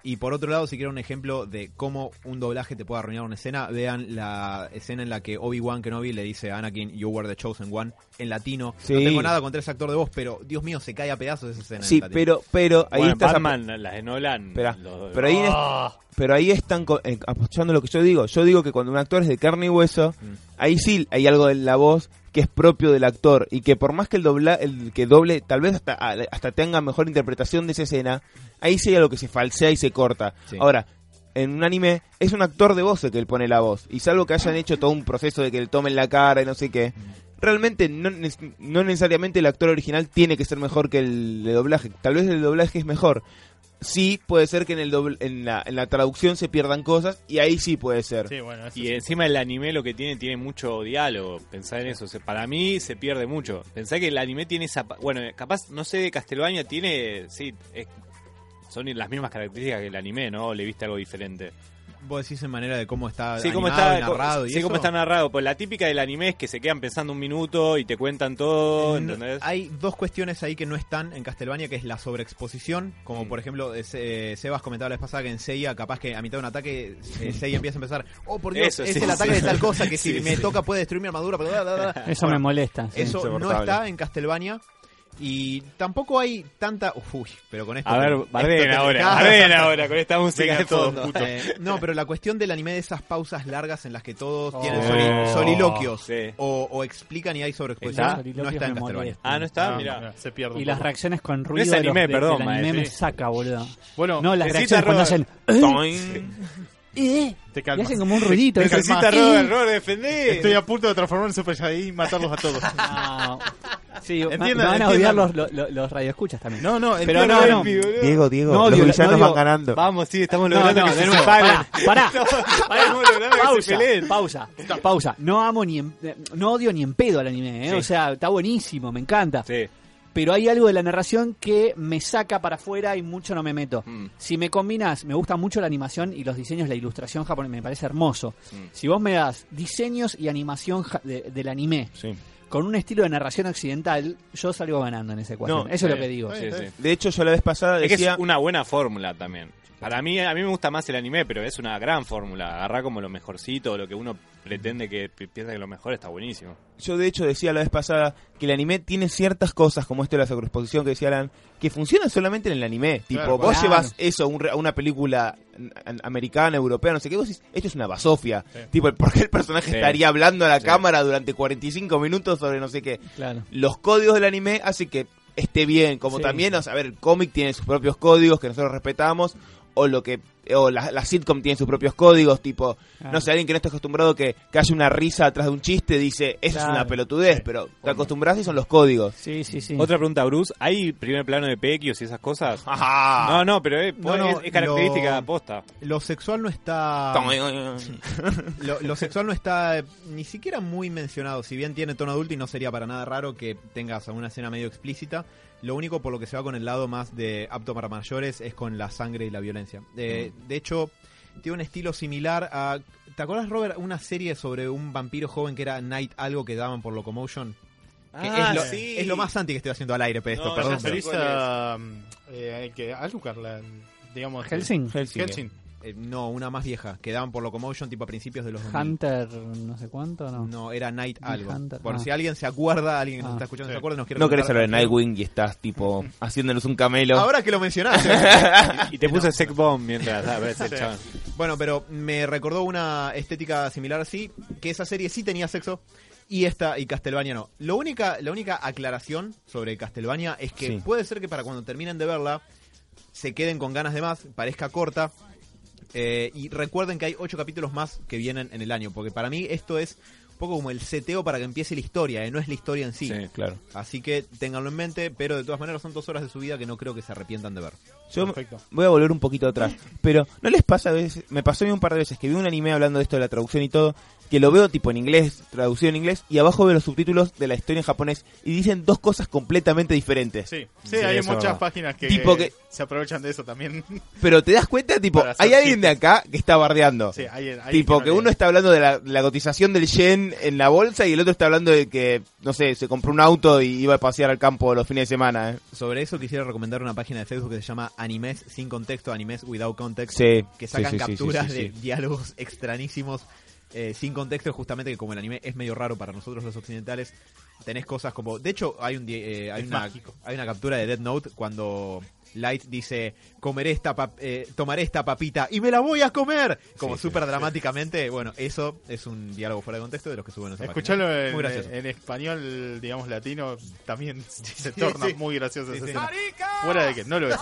Y por otro lado, si quieren un ejemplo de cómo un doblaje te puede arruinar una escena, vean la escena en la que Obi-Wan Kenobi le dice a Anakin, You were the chosen one, en latino. Sí. No tengo nada contra ese actor de voz, pero Dios mío, se cae a pedazos esa escena. en Sí, pero, pero ahí Bueno, está esa- Batman, las de Nolan. Los- pero ahí, Ah. pero ahí están co- eh, apoyando lo que yo digo. Yo digo que cuando un actor es de carne y hueso, Mm. ahí sí hay algo en la voz que es propio del actor y que por más que el dobla, el que doble, tal vez hasta, hasta tenga mejor interpretación de esa escena, ahí hay algo que se falsea y se corta. Sí. Ahora, en un anime es un actor de voz el que él pone la voz y salvo que hayan hecho todo un proceso de que le tomen la cara y no sé qué. Realmente no, no necesariamente el actor original tiene que ser mejor que el de doblaje. Tal vez el doblaje es mejor, sí puede ser que en, el dobl- en, la, en la traducción se pierdan cosas y ahí sí puede ser. Sí, bueno, eso Y sí. encima el anime lo que tiene, tiene mucho diálogo. Pensá en eso. O sea, para mí se pierde mucho. Pensá que el anime tiene esa... pa- Bueno, capaz, no sé, de Castlevania tiene... Sí, es- son las mismas características que el anime, ¿no? ¿O le viste algo diferente? Vos decís en manera de cómo está Sí, cómo animado está, y narrado y sí, cómo eso. está narrado. Pues la típica del anime es que se quedan pensando un minuto y te cuentan todo. Hay dos cuestiones ahí que no están en Castlevania, que es la sobreexposición, como Mm. por ejemplo eh, Se- Sebas comentaba la vez pasada que en Seiya, capaz que a mitad de un ataque, eh, Seiya empieza a empezar, oh por Dios, Eso, es sí, el ataque sí. de tal cosa que si Sí, me toca puede destruir mi armadura, pero bla, bla, bla. Eso Bueno, me molesta. sí. Eso no está en Castlevania. Y tampoco hay tanta. Uy, pero con esto. A ver, barden ahora, Ah, barden ahora con esta música de todos, fondo. puto. eh, no, pero la cuestión del anime de esas pausas largas en las que todos Oh. tienen soli- soliloquios Sí. o, o explican y hay sobreexposición, no está en Castlevania. Ah, no está, No, mira. no, se pierde Y las reacciones con es ruido de los- anime, de- perdón, del anime maestro. me saca, boludo. Bueno, No, las reacciones cuando hacen... "Eh", te y calmas. hacen como un ruidito. ¿viste? Necesita Eh. Robert, Robert, defendé. Estoy a punto de transformar en Super Saiyajin y matarlos a todos. No. Sí, me- Entiendan, me van a odiar los, los, los- radioescuchas también. No, no, Pero no. Diego, Diego, No, los villanos no, van ganando. Vamos, sí, estamos logrando no, que se separen. pará, pará, pausa, pausa, pausa. No amo ni en- no odio ni en pedo al anime, ¿eh? Sí. o sea, está buenísimo, me encanta. Sí. Pero hay algo de la narración que me saca para afuera y mucho no me meto. Mm. Si me combinas, me gusta mucho la animación y los diseños, la ilustración japonesa, me parece hermoso. Mm. Si vos me das diseños y animación de- del anime Sí. con un estilo de narración occidental, yo salgo ganando en esa ecuación. No, Eso es lo que digo. sí. Sí, sí. De hecho, yo la vez pasada Es que decía... es una buena fórmula también. Para mí, a mí me gusta más el anime, pero es una gran fórmula. Agarrar como lo mejorcito, lo que uno pretende que pi- piensa que lo mejor está buenísimo. Yo de hecho decía la vez pasada que el anime tiene ciertas cosas, como esto de la sobreexposición que decía Alan, que funcionan solamente en el anime. Tipo, Claro, vos claro. llevas eso a, un re- a una película americana, europea, no sé qué, vos decís, esto es una basofia. Sí. Tipo, ¿por qué el personaje Sí. estaría hablando a la Sí. cámara durante 45 minutos sobre no sé qué? Claro. Los códigos del anime hacen que esté bien, como Sí. también, o sea, a ver, el cómic tiene sus propios códigos que nosotros respetamos, o lo que o la, la sitcom tiene sus propios códigos, tipo, Claro. no sé, alguien que no esté acostumbrado que, que haya una risa atrás de un chiste dice, eso Claro. es una pelotudez, Sí. pero te acostumbras y son los códigos. Sí, sí, sí. Otra pregunta, Bruce. ¿Hay primer plano de pequios y esas cosas? Ajá. No, no, pero No, no, es- es característica lo- aposta. Lo sexual no está. Lo, lo sexual no está eh, ni siquiera muy mencionado. Si bien tiene tono adulto y no sería para nada raro que tengas alguna escena medio explícita, lo único por lo que se va con el lado más de apto para mayores es con la sangre y la violencia. Eh, De hecho, tiene un estilo similar a. ¿Te acuerdas, Robert, una serie sobre un vampiro joven que era Night algo que daban por Locomotion? Que Ah, es, lo, sí. es lo más anti que estoy haciendo al aire, pero esto, No, perdón. pero- a, eh, que Alucard, la, digamos. Helsing. Helsing. Helsing. Eh, no, una más vieja, que daban por Locomotion tipo a principios de los 2000. Hunter, no sé cuánto, ¿no? No, era Night algo. Hunter, Por ah. si alguien se acuerda, alguien que nos Ah. está escuchando Sí. se acuerda, nos quiere No querés hablar de Nightwing y estás tipo haciéndonos un camelo. Ahora que lo mencionaste. Y te puse Sec Bomb mientras a ver bueno, pero me recordó una estética similar así, que esa serie sí tenía sexo y esta y Castlevania no. Lo única, la única aclaración sobre Castlevania es que Sí. puede ser que para cuando terminen de verla se queden con ganas de más, parezca corta. Eh, y recuerden que hay ocho capítulos más que vienen en el año, porque para mí esto es un poco como el seteo para que empiece la historia, eh, no es la historia en sí. Sí. Claro. Así que ténganlo en mente, pero de todas maneras son dos horas de su vida que no creo que se arrepientan de ver. Yo Perfecto. voy a volver un poquito atrás. Pero, ¿no les pasa a veces? Me pasó a mí un par de veces que vi un anime hablando de esto de la traducción y todo, que lo veo tipo en inglés, traducido en inglés, y abajo veo los subtítulos de la historia en japonés y dicen dos cosas completamente diferentes. Sí, sí, Sí, hay eso muchas verdad. páginas que, Tipo que- se aprovechan de eso también. Pero te das cuenta, tipo, hay alguien chistes. de acá que está bardeando. Sí, hay- hay tipo, que uno está hablando de la, la cotización del yen en la bolsa y el otro está hablando de que, no sé, se compró un auto y iba a pasear al campo los fines de semana. ¿eh? Sobre eso quisiera recomendar una página de Facebook que se llama Animes sin contexto, Animes without context, Sí, que sacan sí, sí, sí, capturas sí, sí. de diálogos extrañísimos eh, sin contexto, justamente que como el anime es medio raro para nosotros los occidentales, tenés cosas como, de hecho hay un eh, hay una mágico. hay una captura de Dead Note cuando Light dice comeré esta pap- eh, tomaré esta papita y me la voy a comer como Sí, sí, súper dramáticamente. Bueno eso es un diálogo fuera de contexto de los que suben esa Escuchalo en, muy gracioso. en español, digamos, latino, también se torna sí. muy gracioso. Fuera de que no lo es.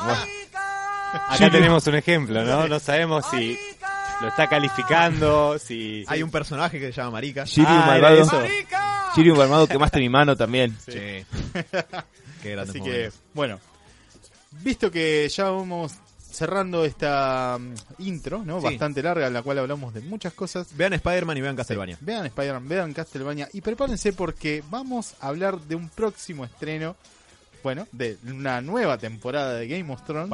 Acá tenemos un ejemplo, ¿no? No sabemos si lo está calificando, si... hay un personaje que se llama Marica Shiryu Ah, malvado. eso. Shiryu malvado, quemaste mi mano también. Sí. Qué grandes Así que, bueno, visto que ya vamos cerrando esta mm, intro, ¿no? Sí. Bastante larga, en la cual hablamos de muchas cosas. Vean Spider-Man y vean Castlevania. Vean Spider-Man, vean Castlevania y prepárense porque vamos a hablar de un próximo estreno, bueno, de una nueva temporada de Game of Thrones.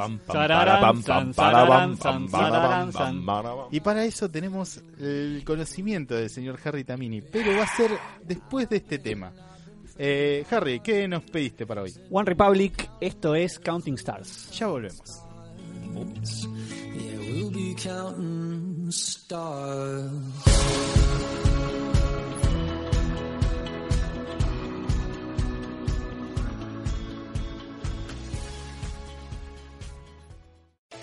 Y para eso tenemos el conocimiento del señor Harry Tamini, pero va a ser después de este tema. Eh, Harry, ¿qué nos pediste para hoy? One Republic, esto es Counting Stars. Ya volvemos. Yeah, we'll be counting stars.